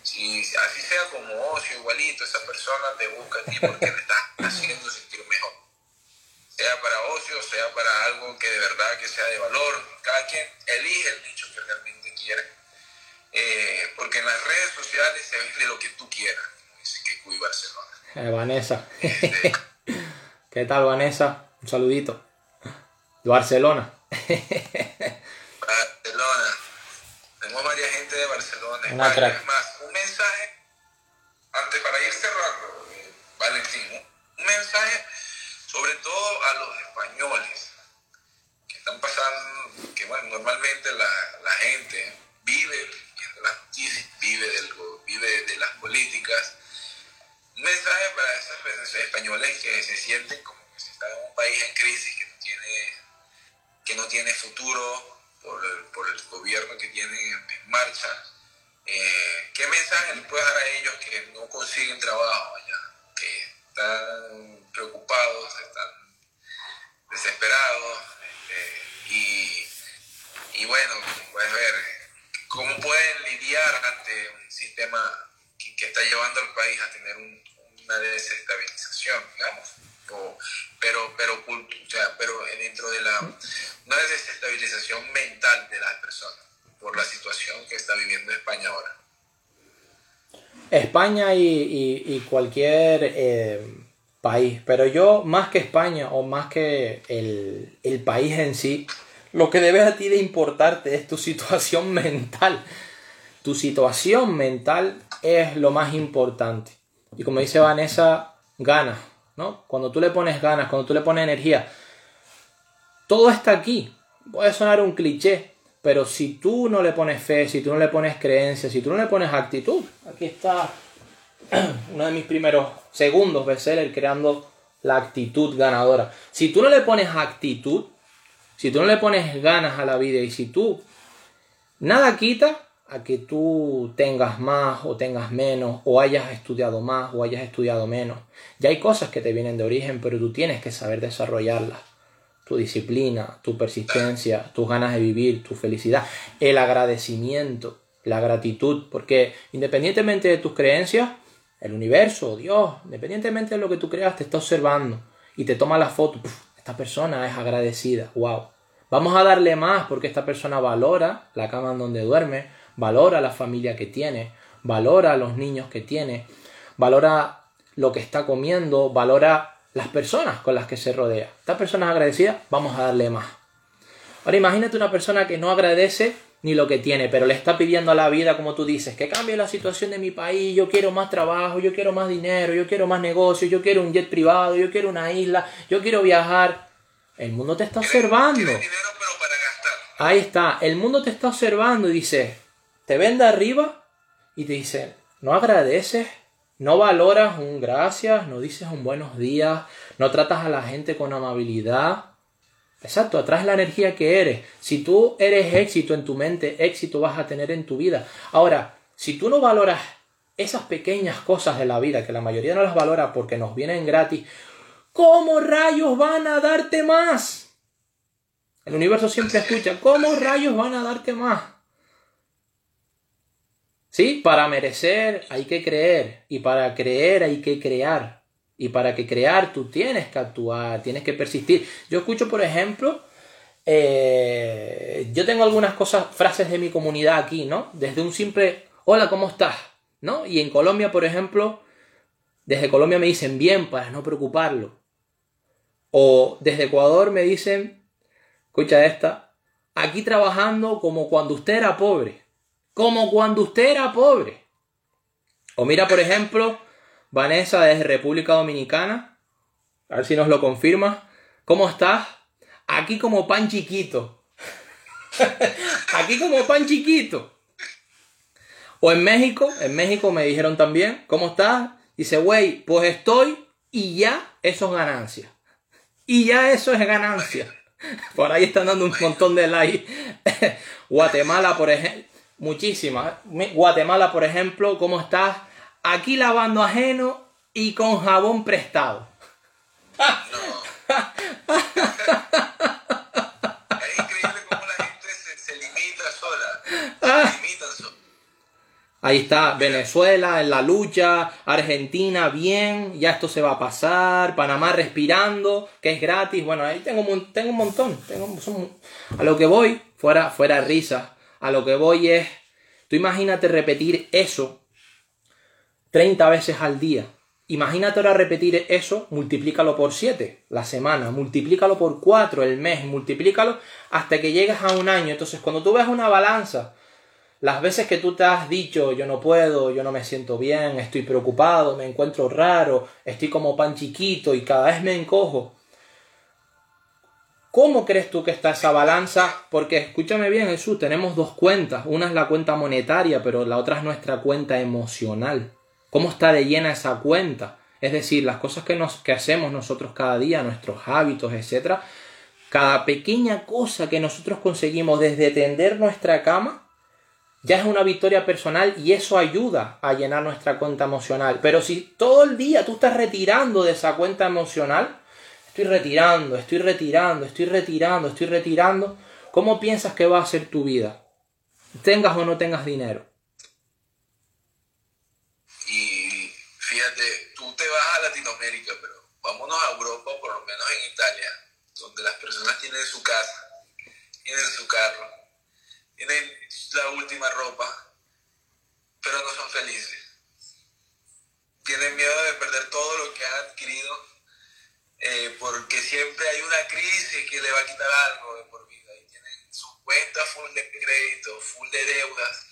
si así sea como ocio, igualito, esa persona te busca a ti porque le estás haciendo sentir mejor sea para ocio, sea para algo que de verdad que sea de valor. Cada quien elige el nicho que realmente quiere. Eh, porque en las redes sociales se vende lo que tú quieras, dice que Barcelona. Eh, Vanessa. Este, (laughs) ¿Qué tal, Vanessa? Un saludito. De. Barcelona. Tengo varias gente de Más, un mensaje, antes para ir cerrando, Valentín, un mensaje sobre todo a los españoles, que están pasando, que bueno, normalmente la, la gente vive vive, del, vive de las políticas. Un mensaje para esos españoles que se sienten como que se están en un país en crisis, que no tiene, que no tiene futuro por el, por el gobierno que tienen en, marcha. Eh, ¿Qué mensaje les puedes dar a ellos que no consiguen trabajo allá, que están preocupados, están desesperados? Este, y, y, bueno, puedes ver cómo pueden lidiar ante un sistema que, está llevando al país a tener una desestabilización, digamos. O, pero pero o sea, pero dentro de la una desestabilización mental de las personas por la situación que está viviendo España ahora. España y, cualquier eh, país, pero yo más que España o más que el, el país en sí, lo que debe a ti de importarte es tu situación (laughs) mental. Tu situación mental es lo más importante. Y como dice Vanessa, ganas, ¿no? Cuando tú le pones ganas, cuando tú le pones energía, todo está aquí. Puede sonar un cliché, pero si tú no le pones fe, si tú no le pones creencia, si tú no le pones actitud, aquí está (clears throat) uno de mis primeros segundos bestseller creando la actitud ganadora. Si tú no le pones actitud, si tú no le pones ganas a la vida y si tú nada quita a que tú tengas más o tengas menos o hayas estudiado más o hayas estudiado menos. Ya hay cosas que te vienen de origen, pero tú tienes que saber desarrollarlas. Tu disciplina, tu persistencia, tus ganas de vivir, tu felicidad, el agradecimiento, la gratitud, porque independientemente de tus creencias, el universo, Dios, independientemente de lo que tú creas, te está observando y te toma la foto. esta persona es agradecida, wow. Vamos a darle más porque esta persona valora la cama en donde duerme, valora la familia que tiene, valora los niños que tiene, valora lo que está comiendo, valora las personas con las que se rodea. Esta persona es agradecida, vamos a darle más. Ahora imagínate una persona que no agradece ni lo que tiene, pero le está pidiendo a la vida, como tú dices, que cambie la situación de mi país, yo quiero más trabajo, yo quiero más dinero, yo quiero más negocio, yo quiero un jet privado, yo quiero una isla, yo quiero viajar. El mundo te está observando. Ahí está, el mundo te está observando y dice, te ven de arriba y te dicen, no agradeces, no valoras un gracias, no dices un buenos días, no tratas a la gente con amabilidad. Exacto, atrás la energía que eres. Si tú eres éxito en tu mente, éxito vas a tener en tu vida. Ahora, si tú no valoras esas pequeñas cosas de la vida, que la mayoría no las valora porque nos vienen gratis, ¿cómo rayos van a darte más? El universo siempre escucha, ¿cómo rayos van a darte más? Sí, para merecer hay que creer y para creer hay que crear. Y para que crear tú tienes que actuar, tienes que persistir. Yo escucho, por ejemplo, eh, yo tengo algunas cosas, frases de mi comunidad aquí, ¿no? Desde un simple, hola, ¿cómo estás? ¿No? Y en Colombia, por ejemplo, desde Colombia me dicen bien para no preocuparlo. O desde Ecuador me dicen, escucha esta, aquí trabajando como cuando usted era pobre como cuando usted era pobre. O mira, por ejemplo, Vanessa desde República Dominicana, a ver si nos lo confirma. ¿Cómo estás? Aquí como pan chiquito. (laughs) Aquí como pan chiquito. O en México, en México me dijeron también, ¿cómo estás? Dice, güey, pues estoy y ya eso es ganancia. Y ya eso es ganancia. (laughs) Por ahí están dando un montón de likes. (laughs) Guatemala, por ejemplo. Muchísimas. Guatemala, por ejemplo, ¿cómo estás? Aquí lavando ajeno y con jabón prestado. (laughs) es increíble cómo la gente se, limita sola. Se limita sola. Ahí está, Venezuela en la lucha, Argentina bien, ya esto se va a pasar, Panamá respirando, que es gratis, bueno, ahí tengo, tengo un montón, tengo, a lo que voy, fuera, fuera risa, a lo que voy es, tú imagínate repetir eso 30 veces al día. Imagínate ahora repetir eso, multiplícalo por 7 la semana, multiplícalo por 4 el mes, multiplícalo hasta que llegues a un año. Entonces, cuando tú ves una balanza, las veces que tú te has dicho yo no puedo, yo no me siento bien, estoy preocupado, me encuentro raro, estoy como pan chiquito y cada vez me encojo, ¿Cómo crees tú que está esa balanza? Porque escúchame bien, Jesús, tenemos dos cuentas. Una es la cuenta monetaria, pero la otra es nuestra cuenta emocional. ¿Cómo está de llena esa cuenta? Es decir, las cosas que, nos, que hacemos nosotros cada día, nuestros hábitos, etc. Cada pequeña cosa que nosotros conseguimos desde tender nuestra cama, ya es una victoria personal y eso ayuda a llenar nuestra cuenta emocional. Pero si todo el día tú estás retirando de esa cuenta emocional, Estoy retirando, estoy retirando, estoy retirando, estoy retirando. ¿Cómo piensas que va a ser tu vida? Tengas o no tengas dinero. Y, tú te vas a Latinoamérica, pero vámonos a Europa, por lo menos en Italia, donde las personas tienen su casa, tienen su carro, tienen la última ropa, pero no son felices. Tienen miedo de perder todo lo que han adquirido eh, porque siempre hay una crisis que le va a quitar algo de por vida y tienen sus cuentas full de crédito, full de deudas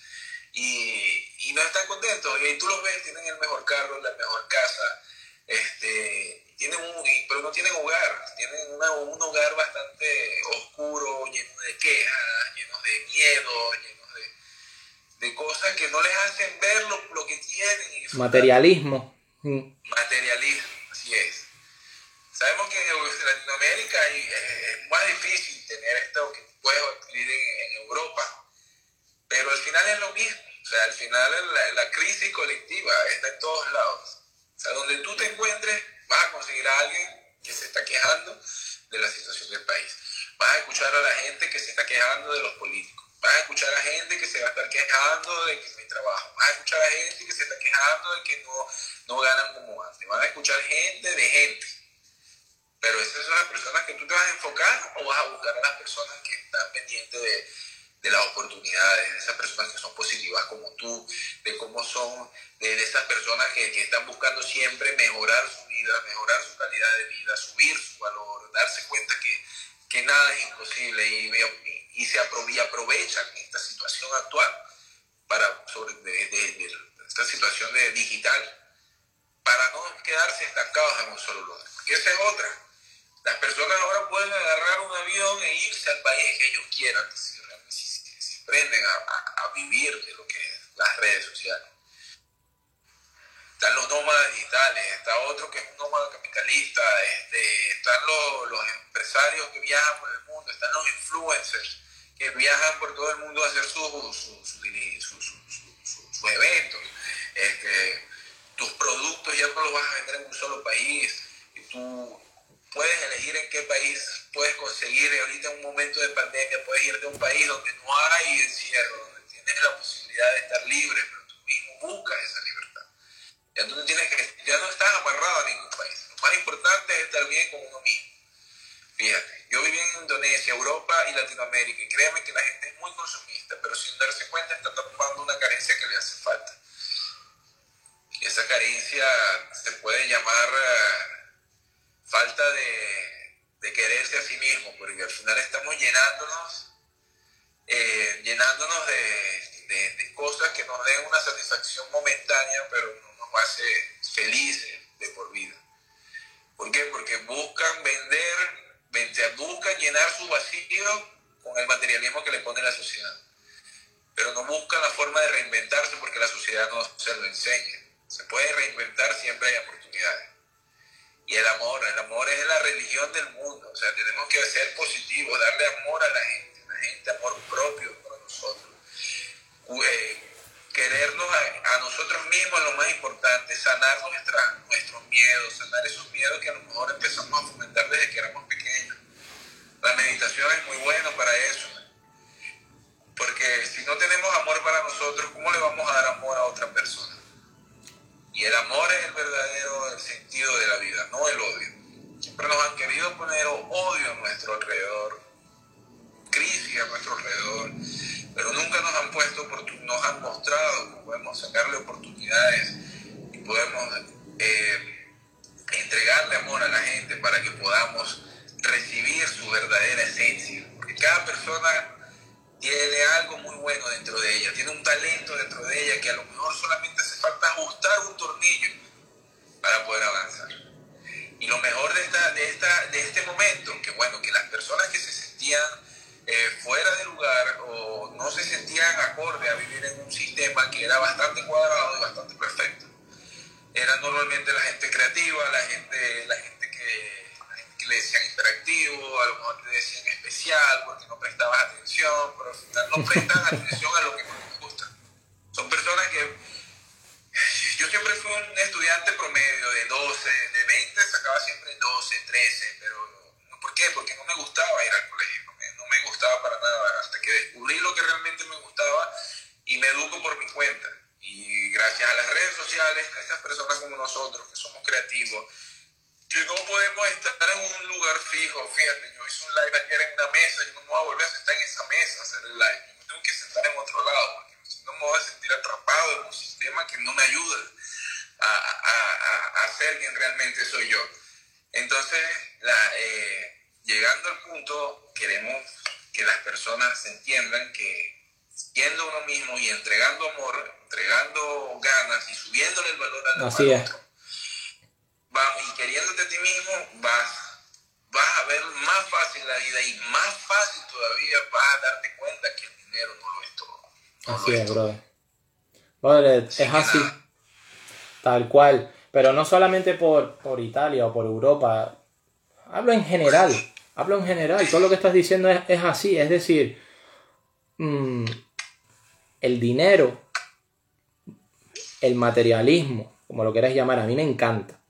y, y no están contentos. Y tú los ves, tienen el mejor carro, la mejor casa, este, tienen un, pero no tienen hogar, tienen un hogar bastante oscuro, lleno de quejas, lleno de miedo, lleno de, de cosas que no les hacen ver lo, lo que tienen. Materialismo. Materialismo, así es. Sabemos que en Latinoamérica es más difícil tener esto que puedes adquirir en, Europa, pero al final es lo mismo. O sea, al final la, la crisis colectiva está en todos lados. O sea, donde tú te encuentres, vas a conseguir a alguien que se está quejando de la situación del país. Vas a escuchar a la gente que se está quejando de los políticos. Vas a escuchar a gente que se va a estar quejando de que no hay trabajo. Vas a escuchar a gente que se está quejando de que no, no ganan como antes. Vas a escuchar gente de gente. Pero esas son las personas que tú te vas a enfocar o vas a buscar a las personas que están pendientes de, las oportunidades, de esas personas que son positivas como tú, de cómo son, de, esas personas que, están buscando siempre mejorar su vida, mejorar su calidad de vida, subir su valor, darse cuenta que, que nada es imposible y, y, se aprovechan esta situación actual para sobre de, esta situación digital para no quedarse estancados en un solo lugar. Esa es otra las personas ahora pueden agarrar un avión e irse al país que ellos quieran, si, si, si a, vivir de lo que es las redes sociales. Están los nómadas digitales, está otro que es un nómada capitalista, este, están los, empresarios que viajan por el mundo, están los influencers que viajan por todo el mundo a hacer sus su, su, su, eventos. Este, tus productos ya no los vas a vender en un solo país. Y tú, puedes elegir en qué país puedes conseguir, ahorita en un momento de pandemia, puedes ir de un país donde no hay encierro, donde tienes la posibilidad de estar libre, pero tú mismo buscas esa libertad. Ya, tú no tienes que, ya no estás amarrado a ningún país. Lo más importante es estar bien con uno mismo. Fíjate, yo viví en Indonesia, Europa y Latinoamérica, y créeme que la gente es muy consumista, pero sin darse cuenta está tapando una carencia que le hace falta. Y esa carencia se puede llamar... Falta de, de, quererse a sí mismo, porque al final estamos llenándonos, eh, llenándonos de, de, cosas que nos den una satisfacción momentánea, pero no nos hace felices de por vida. ¿Por qué? Porque buscan vender, buscan llenar su vacío con el materialismo que le pone la sociedad. Pero no buscan la forma de reinventarse porque la sociedad no se lo enseña. Se puede reinventar, siempre hay oportunidades y el amor. El amor es la religión del mundo. O sea, tenemos que ser positivos, darle amor a la gente, la gente amor propio para nosotros. Eh, querernos a, nosotros mismos es lo más importante, sanar nuestra, nuestros miedos, sanar esos miedos que a lo mejor empezamos a fomentar desde que éramos pequeños. La meditación es muy buena para eso. Y más fácil todavía vas a darte cuenta que el dinero no lo es todo. No Así es, todo. brother. Brother, es así. nada. Tal cual. Pero no solamente por, por Italia o por Europa. Hablo en general. Hablo en general. Todo lo que estás diciendo es, es así. Es decir, mm, el dinero, el materialismo, como lo quieras llamar, a mí me encanta.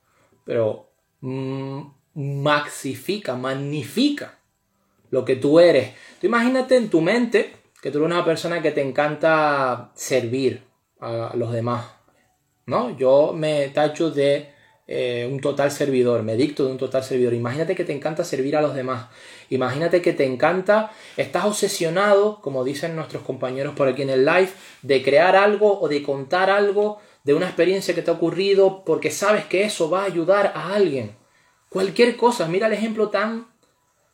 Pero mm, maxifica, magnifica lo que tú eres. Tú imagínate en tu mente que tú eres una persona que te encanta servir a los demás. ¿no? Yo me tacho de eh, un total servidor, me dicto de un total servidor. Imagínate que te encanta servir a los demás. Imagínate que te encanta, estás obsesionado, como dicen nuestros compañeros por aquí en el live, de crear algo o de contar algo de una experiencia que te ha ocurrido porque sabes que eso va a ayudar a alguien. Cualquier cosa, mira el ejemplo tan,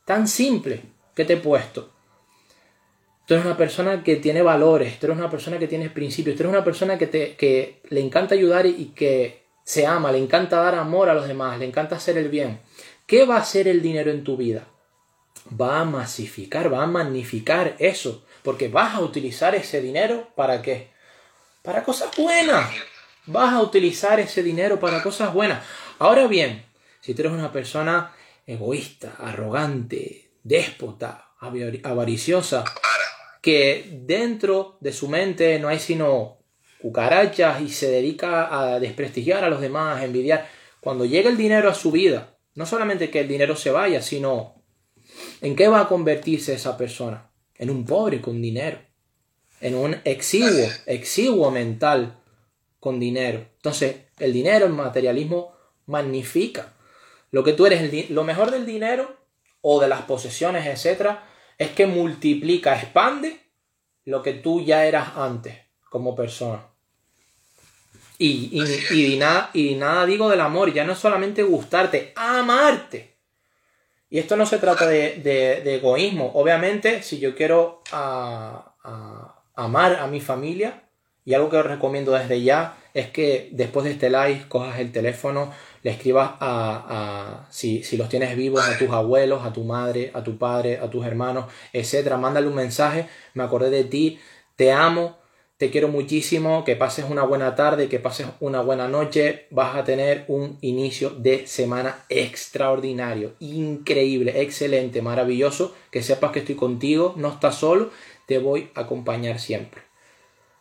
tan simple que te he puesto. Tú eres una persona que tiene valores, tú eres una persona que tiene principios, tú eres una persona que, te, que le encanta ayudar y que se ama, le encanta dar amor a los demás, le encanta hacer el bien. ¿Qué va a hacer el dinero en tu vida? Va a masificar, va a magnificar eso, porque vas a utilizar ese dinero para qué? Para cosas buenas. Vas a utilizar ese dinero para cosas buenas. Ahora bien, si tú eres una persona egoísta, arrogante, déspota, avari- avariciosa, que dentro de su mente no hay sino cucarachas y se dedica a desprestigiar a los demás, a envidiar. Cuando llega el dinero a su vida, no solamente que el dinero se vaya, sino en qué va a convertirse esa persona. En un pobre con dinero. En un exiguo, exiguo mental con dinero. Entonces, el dinero, el materialismo, magnifica. Lo que tú eres, el lo mejor del dinero o de las posesiones, etcétera, es que multiplica, expande lo que tú ya eras antes como persona. Y, y, y, nada, y nada digo del amor, ya no es solamente gustarte, amarte. Y esto no se trata de, de- de egoísmo. Obviamente, si yo quiero a- a- amar a mi familia, y algo que os recomiendo desde ya es que después de este live cojas el teléfono, le escribas a, a- si, si los tienes vivos, a tus abuelos, a tu madre, a tu padre, a tus hermanos, etcétera. Mándale un mensaje, me acordé de ti, te amo, te quiero muchísimo, que pases una buena tarde, que pases una buena noche, vas a tener un inicio de semana extraordinario, increíble, excelente, maravilloso, que sepas que estoy contigo, no estás solo, te voy a acompañar siempre.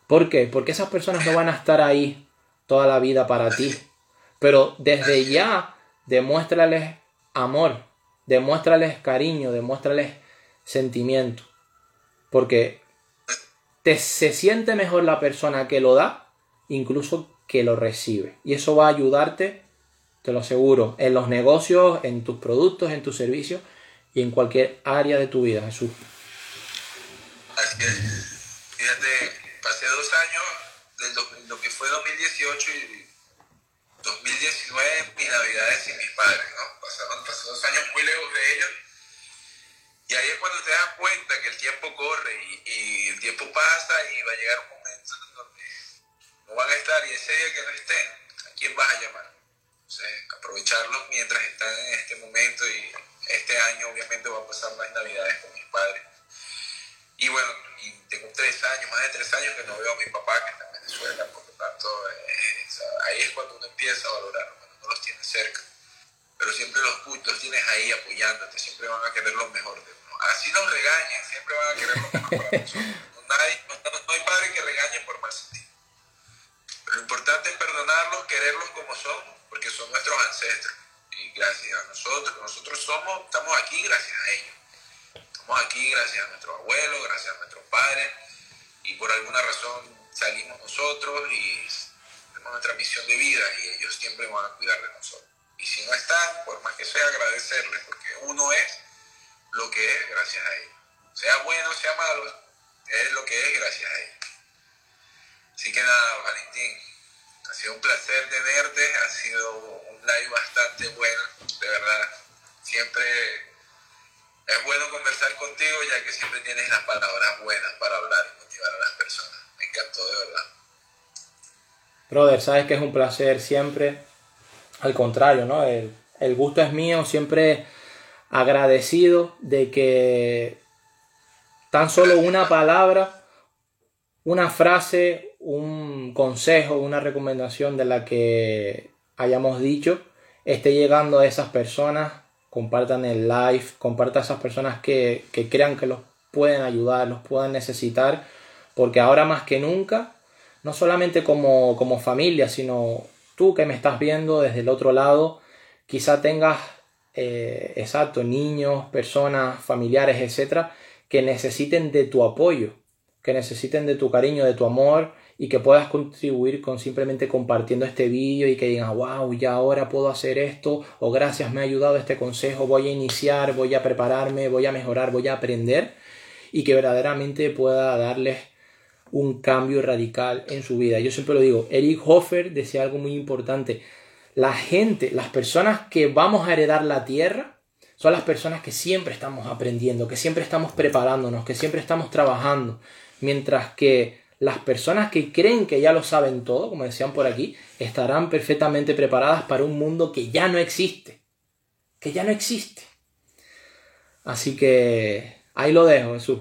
¿Por qué? Porque esas personas no van a estar ahí toda la vida para ti. Pero desde ya demuéstrales amor, demuéstrales cariño, demuéstrales sentimiento. Porque te, se siente mejor la persona que lo da, incluso que lo recibe. Y eso va a ayudarte, te lo aseguro, en los negocios, en tus productos, en tus servicios y en cualquier área de tu vida, Jesús. Así es. Fíjate, pasé dos años, del do- lo que fue 2018 y 2019, mis navidades sin mis padres, ¿no? Pasaron, pasé dos años muy lejos de ellos. Y ahí es cuando te das cuenta que el tiempo corre y, el tiempo pasa y va a llegar un momento en donde no van a estar y ese día que no estén, ¿a quién vas a llamar? Entonces, aprovecharlos mientras están en este momento y este año obviamente voy a pasar las navidades con mis padres. Y bueno, tengo tres años, más de tres años que no veo a mi papá que está Venezuela, por lo tanto, eh, ahí es cuando uno empieza a valorar, cuando no los tiene cerca. Pero siempre los, los tienes ahí apoyándote, siempre van a querer lo mejor de uno. Así nos regañen, siempre van a querer lo mejor para nosotros. No, no- no hay padre que regañe por mal sentido. Pero lo importante es perdonarlos, quererlos como son, porque son nuestros ancestros. Y gracias a nosotros, nosotros somos, estamos aquí gracias a ellos. Estamos aquí gracias a nuestros abuelos, gracias a nuestros padres, y por alguna razón salimos nosotros y tenemos nuestra misión de vida y ellos siempre van a cuidar de nosotros. Y si no están, por más que sea, agradecerles, porque uno es lo que es gracias a ellos. Sea bueno, sea malo, es lo que es gracias a ellos. Así que nada, Valentín, ha sido un placer tenerte, ha sido un live bastante bueno, de verdad. Siempre es bueno conversar contigo ya que siempre tienes las palabras buenas para hablar y motivar a las personas. Me encantó de verdad. Brother, sabes que es un placer siempre. Al contrario, ¿no? El, el gusto es mío, siempre agradecido de que tan solo una palabra, una frase, un consejo, una recomendación de la que hayamos dicho esté llegando a esas personas, compartan el live, compartan a esas personas que, que crean que los pueden ayudar, los puedan necesitar, porque ahora más que nunca, no solamente como, como familia, sino tú que me estás viendo desde el otro lado, quizá tengas eh, exacto, niños, personas, familiares, etcétera, que necesiten de tu apoyo, que necesiten de tu cariño, de tu amor y que puedas contribuir con simplemente compartiendo este vídeo y que digan, wow, ya ahora puedo hacer esto, o gracias, me ha ayudado este consejo, voy a iniciar, voy a prepararme, voy a mejorar, voy a aprender y que verdaderamente pueda darles un cambio radical en su vida. Yo siempre lo digo, Eric Hoffer decía algo muy importante, la gente, las personas que vamos a heredar la tierra, son las personas que siempre estamos aprendiendo, que siempre estamos preparándonos, que siempre estamos trabajando. Mientras que las personas que creen que ya lo saben todo, como decían por aquí, estarán perfectamente preparadas para un mundo que ya no existe. Que ya no existe. Así que ahí lo dejo, Jesús.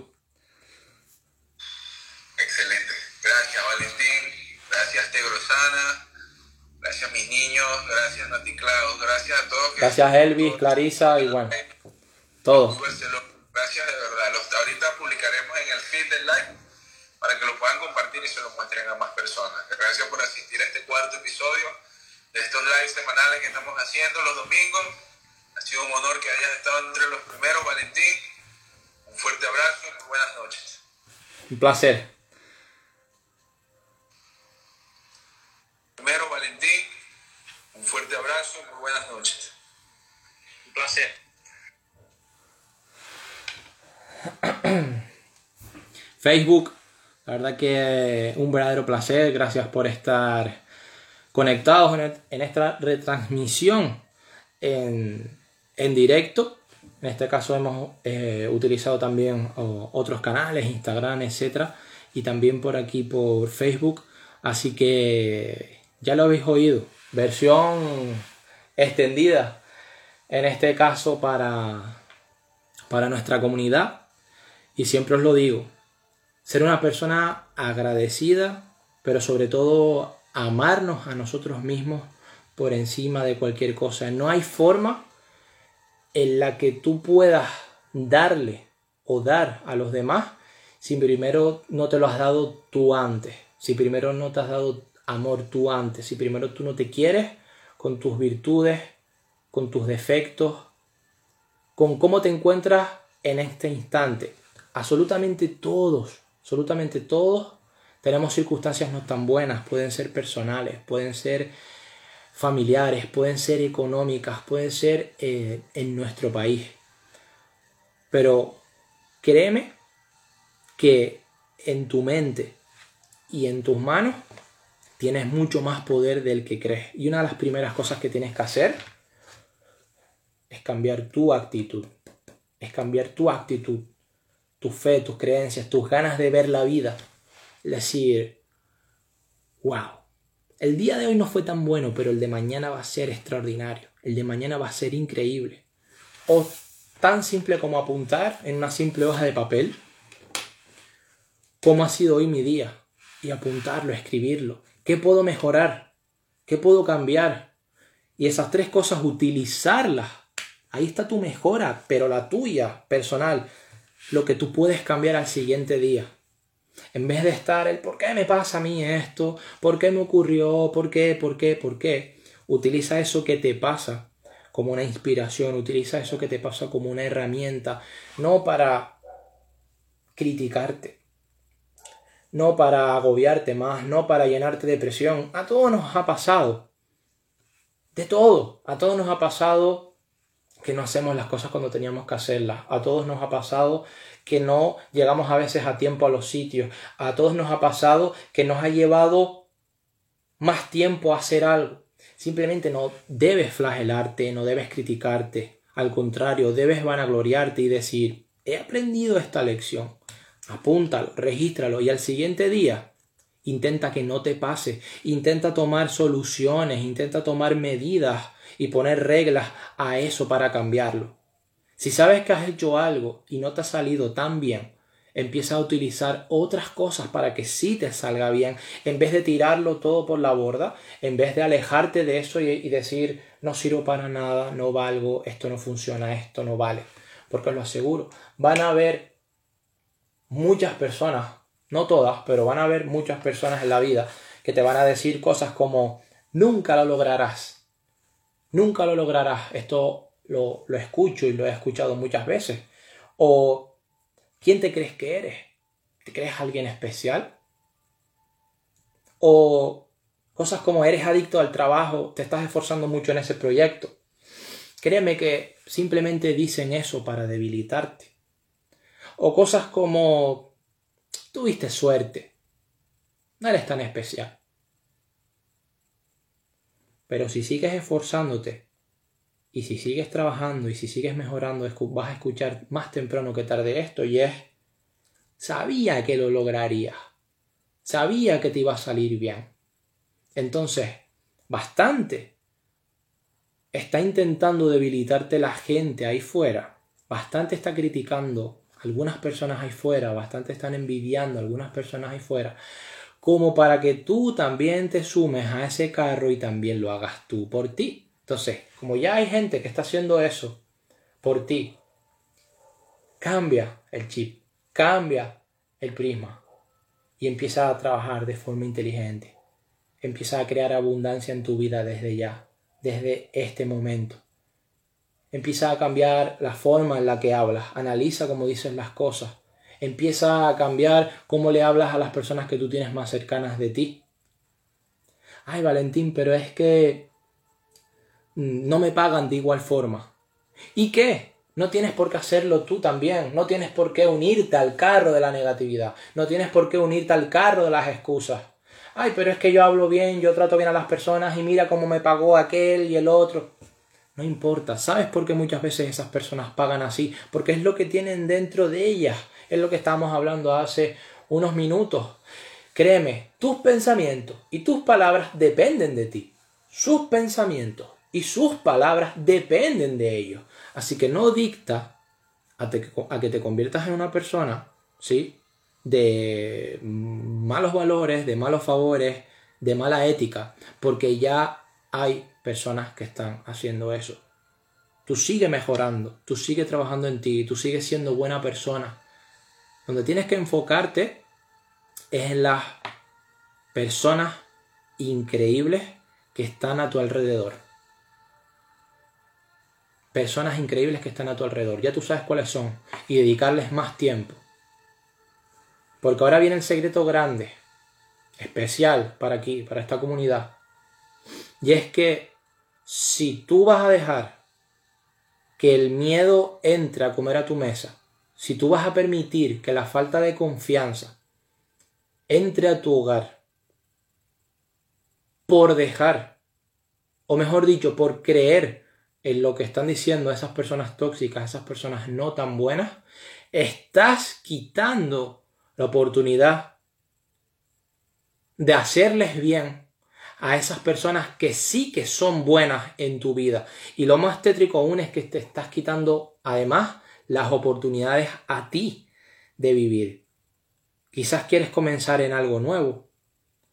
Excelente. Gracias, Valentín. Gracias, Tegrosana. Gracias mis niños, gracias Nati Claus, gracias a todos. Gracias Elvis, Clarisa y bueno, todos. Gracias de verdad. Los, ahorita publicaremos en el feed del live para que lo puedan compartir y se lo muestren a más personas. Gracias por asistir a este cuarto episodio de estos lives semanales que estamos haciendo los domingos. Ha sido un honor que hayas estado entre los primeros, Valentín. Un fuerte abrazo y muy buenas noches. Un placer. Primero, Valentín, un fuerte abrazo, muy buenas noches. Un placer. (clears throat) Facebook, la verdad que un verdadero placer, gracias por estar conectados en, esta retransmisión en, directo. En este caso hemos eh, utilizado también otros canales, Instagram, etc. Y también por aquí por Facebook. Así que ya lo habéis oído. Versión extendida. En este caso para, para nuestra comunidad. Y siempre os lo digo, ser una persona agradecida, pero sobre todo amarnos a nosotros mismos por encima de cualquier cosa. No hay forma en la que tú puedas darle o dar a los demás si primero no te lo has dado tú antes, si primero no te has dado amor tú antes, si primero tú no te quieres con tus virtudes, con tus defectos, con cómo te encuentras en este instante absolutamente todos, absolutamente todos tenemos circunstancias no tan buenas, pueden ser personales, pueden ser familiares, pueden ser económicas, pueden ser eh, en nuestro país. Pero créeme que en tu mente y en tus manos tienes mucho más poder del que crees. Y una de las primeras cosas que tienes que hacer es cambiar tu actitud. Es cambiar tu actitud tu fe, tus creencias, tus ganas de ver la vida. Decir, wow, el día de hoy no fue tan bueno, pero el de mañana va a ser extraordinario. El de mañana va a ser increíble. O tan simple como apuntar en una simple hoja de papel cómo ha sido hoy mi día y apuntarlo, escribirlo. ¿Qué puedo mejorar? ¿Qué puedo cambiar? Y esas tres cosas utilizarlas. Ahí está tu mejora, pero la tuya, personal lo que tú puedes cambiar al siguiente día. En vez de estar el por qué me pasa a mí esto, por qué me ocurrió, por qué, por qué, por qué, utiliza eso que te pasa como una inspiración, utiliza eso que te pasa como una herramienta, no para criticarte, no para agobiarte más, no para llenarte de presión. A todos nos ha pasado. De todo. A todos nos ha pasado que no hacemos las cosas cuando teníamos que hacerlas. A todos nos ha pasado que no llegamos a veces a tiempo a los sitios. A todos nos ha pasado que nos ha llevado más tiempo a hacer algo. Simplemente no debes flagelarte, no debes criticarte. Al contrario, debes vanagloriarte y decir, he aprendido esta lección. Apúntalo, regístralo y al siguiente día intenta que no te pase. Intenta tomar soluciones, intenta tomar medidas y poner reglas a eso para cambiarlo. Si sabes que has hecho algo y no te ha salido tan bien, empieza a utilizar otras cosas para que sí te salga bien, en vez de tirarlo todo por la borda, en vez de alejarte de eso y, decir no sirvo para nada, no valgo, esto no funciona, esto no vale. Porque os lo aseguro, van a haber muchas personas, no todas, pero van a haber muchas personas en la vida que te van a decir cosas como nunca lo lograrás, nunca lo lograrás. Esto lo, escucho y lo he escuchado muchas veces. O, ¿quién te crees que eres? ¿Te crees alguien especial? O cosas como eres adicto al trabajo, te estás esforzando mucho en ese proyecto. Créeme que simplemente dicen eso para debilitarte. O cosas como tuviste suerte, no eres tan especial. Pero si sigues esforzándote y si sigues trabajando y si sigues mejorando, vas a escuchar más temprano que tarde esto y es, sabía que lo lograrías, sabía que te iba a salir bien. Entonces, bastante está intentando debilitarte la gente ahí fuera, bastante está criticando algunas personas ahí fuera, bastante están envidiando algunas personas ahí fuera, como para que tú también te sumes a ese carro y también lo hagas tú por ti. Entonces, como ya hay gente que está haciendo eso por ti, cambia el chip, cambia el prisma y empieza a trabajar de forma inteligente. Empieza a crear abundancia en tu vida desde ya, desde este momento. Empieza a cambiar la forma en la que hablas, analiza cómo dices las cosas, empieza a cambiar cómo le hablas a las personas que tú tienes más cercanas de ti. Ay, Valentín, pero es que no me pagan de igual forma. ¿Y qué? No tienes por qué hacerlo tú también. No tienes por qué unirte al carro de la negatividad. No tienes por qué unirte al carro de las excusas. Ay, pero es que yo hablo bien, yo trato bien a las personas y mira cómo me pagó aquel y el otro. No importa. ¿Sabes por qué muchas veces esas personas pagan así? Porque es lo que tienen dentro de ellas. Es lo que estábamos hablando hace unos minutos. Créeme, tus pensamientos y tus palabras dependen de ti. Sus pensamientos y sus palabras dependen de ellos. Así que no dicta a, que te conviertas en una persona, ¿sí? De malos valores, de malos favores, de mala ética, porque ya hay personas que están haciendo eso. Tú sigues mejorando, tú sigues trabajando en ti, tú sigues siendo buena persona. Donde tienes que enfocarte es en las personas increíbles que están a tu alrededor personas increíbles que están a tu alrededor. Ya tú sabes cuáles son y dedicarles más tiempo. Porque ahora viene el secreto grande, especial para aquí, para esta comunidad. Y es que si tú vas a dejar que el miedo entre a comer a tu mesa, si tú vas a permitir que la falta de confianza entre a tu hogar por dejar, o mejor dicho, por creer en lo que están diciendo esas personas tóxicas, esas personas no tan buenas, estás quitando la oportunidad de hacerles bien a esas personas que sí que son buenas en tu vida. Y lo más tétrico aún es que te estás quitando además las oportunidades a ti de vivir. Quizás quieres comenzar en algo nuevo.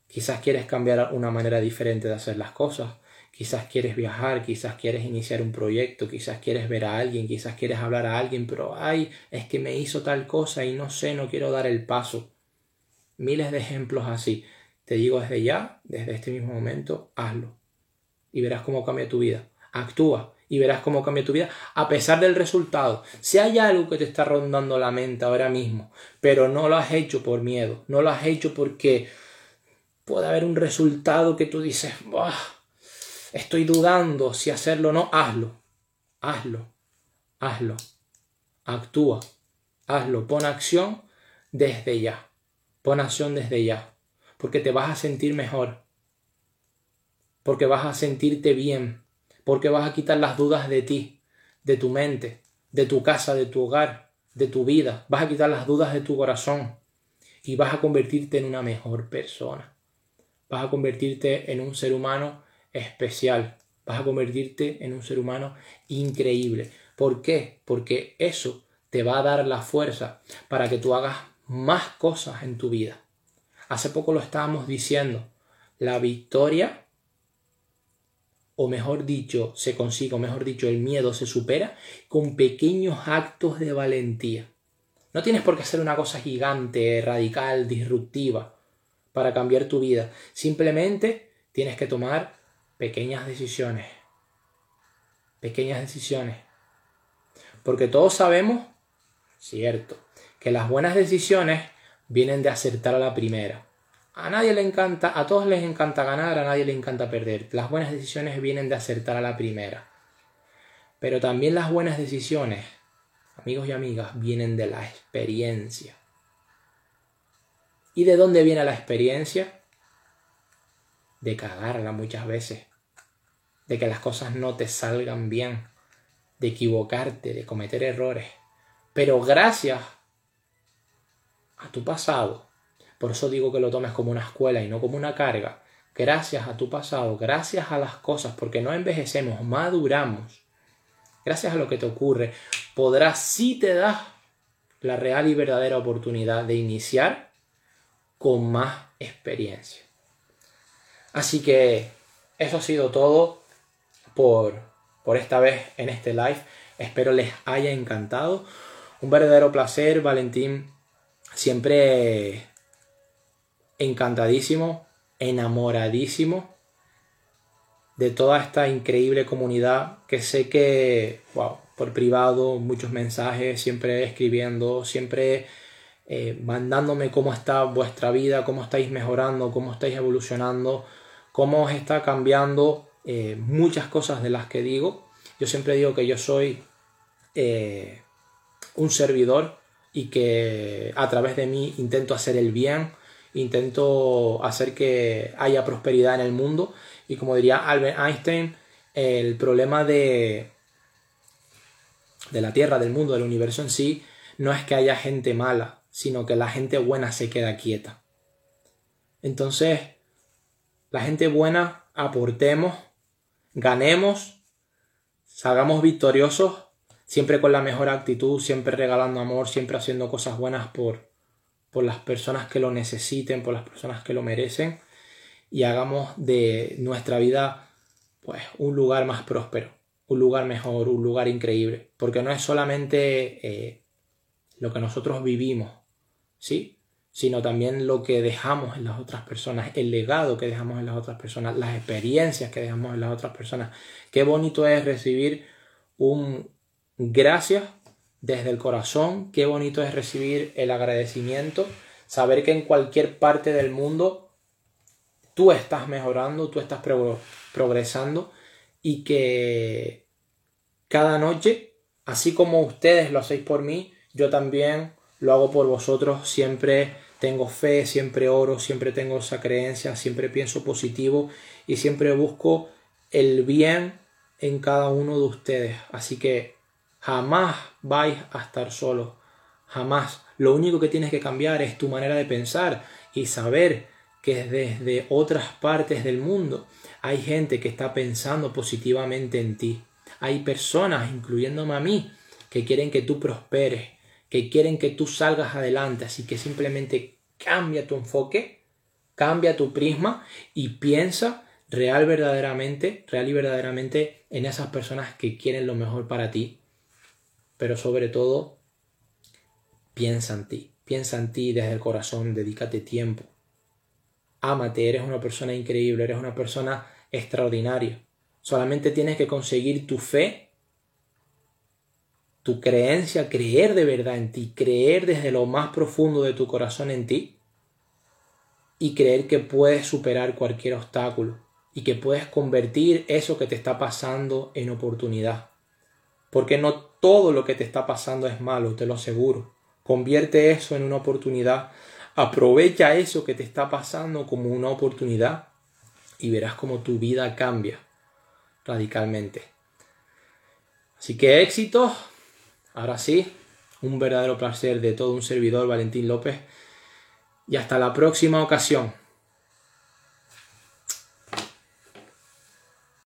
Quizás quieres cambiar una manera diferente de hacer las cosas. Quizás quieres viajar, quizás quieres iniciar un proyecto, quizás quieres ver a alguien, quizás quieres hablar a alguien, pero ay, es que me hizo tal cosa y no sé, no quiero dar el paso. Miles de ejemplos así. Te digo desde ya, desde este mismo momento, hazlo. Y verás cómo cambia tu vida. Actúa y verás cómo cambia tu vida a pesar del resultado. Si hay algo que te está rondando la mente ahora mismo, pero no lo has hecho por miedo, no lo has hecho porque puede haber un resultado que tú dices, estoy dudando si hacerlo o no, hazlo, hazlo, hazlo, actúa, hazlo, pon acción desde ya, pon acción desde ya, porque te vas a sentir mejor, porque vas a sentirte bien, porque vas a quitar las dudas de ti, de tu mente, de tu casa, de tu hogar, de tu vida, vas a quitar las dudas de tu corazón y vas a convertirte en una mejor persona vas a convertirte en un ser humano especial, vas a convertirte en un ser humano increíble. ¿Por qué? Porque eso te va a dar la fuerza para que tú hagas más cosas en tu vida. Hace poco lo estábamos diciendo, la victoria, o mejor dicho, se consigue, o mejor dicho, el miedo se supera con pequeños actos de valentía. No tienes por qué hacer una cosa gigante, radical, disruptiva para cambiar tu vida. Simplemente tienes que tomar pequeñas decisiones. Pequeñas decisiones. Porque todos sabemos, cierto, que las buenas decisiones vienen de acertar a la primera. A nadie le encanta, a todos les encanta ganar, a nadie le encanta perder. Las buenas decisiones vienen de acertar a la primera. Pero también las buenas decisiones, amigos y amigas, vienen de la experiencia. ¿Y de dónde viene la experiencia? De cagarla muchas veces. De que las cosas no te salgan bien. De equivocarte, de cometer errores. Pero gracias a tu pasado, por eso digo que lo tomes como una escuela y no como una carga, gracias a tu pasado, gracias a las cosas, porque no envejecemos, maduramos, gracias a lo que te ocurre, podrás, si te das la real y verdadera oportunidad de iniciar con más experiencia. Así que eso ha sido todo por, por esta vez en este live. Espero les haya encantado. Un verdadero placer, Valentín. Siempre encantadísimo, enamoradísimo de toda esta increíble comunidad que sé que, wow, por privado, muchos mensajes, siempre escribiendo, siempre eh, mandándome cómo está vuestra vida, cómo estáis mejorando, cómo estáis evolucionando, cómo os está cambiando eh, muchas cosas de las que digo. Yo siempre digo que yo soy eh, un servidor y que a través de mí intento hacer el bien, intento hacer que haya prosperidad en el mundo y como diría Albert Einstein, el problema de, de la Tierra, del mundo, del universo en sí, no es que haya gente mala, sino que la gente buena se queda quieta. Entonces, la gente buena aportemos, ganemos, salgamos victoriosos, siempre con la mejor actitud, siempre regalando amor, siempre haciendo cosas buenas por, por las personas que lo necesiten, por las personas que lo merecen y hagamos de nuestra vida pues un lugar más próspero, un lugar mejor, un lugar increíble, porque no es solamente eh, lo que nosotros vivimos, ¿sí? Sino también lo que dejamos en las otras personas, el legado que dejamos en las otras personas, las experiencias que dejamos en las otras personas. Qué bonito es recibir un gracias desde el corazón, qué bonito es recibir el agradecimiento, saber que en cualquier parte del mundo tú estás mejorando, tú estás progresando y que cada noche, así como ustedes lo hacéis por mí, yo también lo hago por vosotros, siempre tengo fe, siempre oro, siempre tengo esa creencia, siempre pienso positivo y siempre busco el bien en cada uno de ustedes. Así que jamás vais a estar solos, jamás. Lo único que tienes que cambiar es tu manera de pensar y saber que desde otras partes del mundo hay gente que está pensando positivamente en ti. Hay personas, incluyéndome a mí, que quieren que tú prosperes, que quieren que tú salgas adelante, así que simplemente cambia tu enfoque, cambia tu prisma y piensa real verdaderamente, real y verdaderamente en esas personas que quieren lo mejor para ti, pero sobre todo piensa en ti, piensa en ti desde el corazón, dedícate tiempo. Ámate, eres una persona increíble, eres una persona extraordinaria. Solamente tienes que conseguir tu fe, tu creencia, creer de verdad en ti, creer desde lo más profundo de tu corazón en ti y creer que puedes superar cualquier obstáculo y que puedes convertir eso que te está pasando en oportunidad. Porque no todo lo que te está pasando es malo, te lo aseguro. Convierte eso en una oportunidad. Aprovecha eso que te está pasando como una oportunidad y verás cómo tu vida cambia radicalmente. Así que éxito. Ahora sí, un verdadero placer de todo un servidor, Valentín López. Y hasta la próxima ocasión.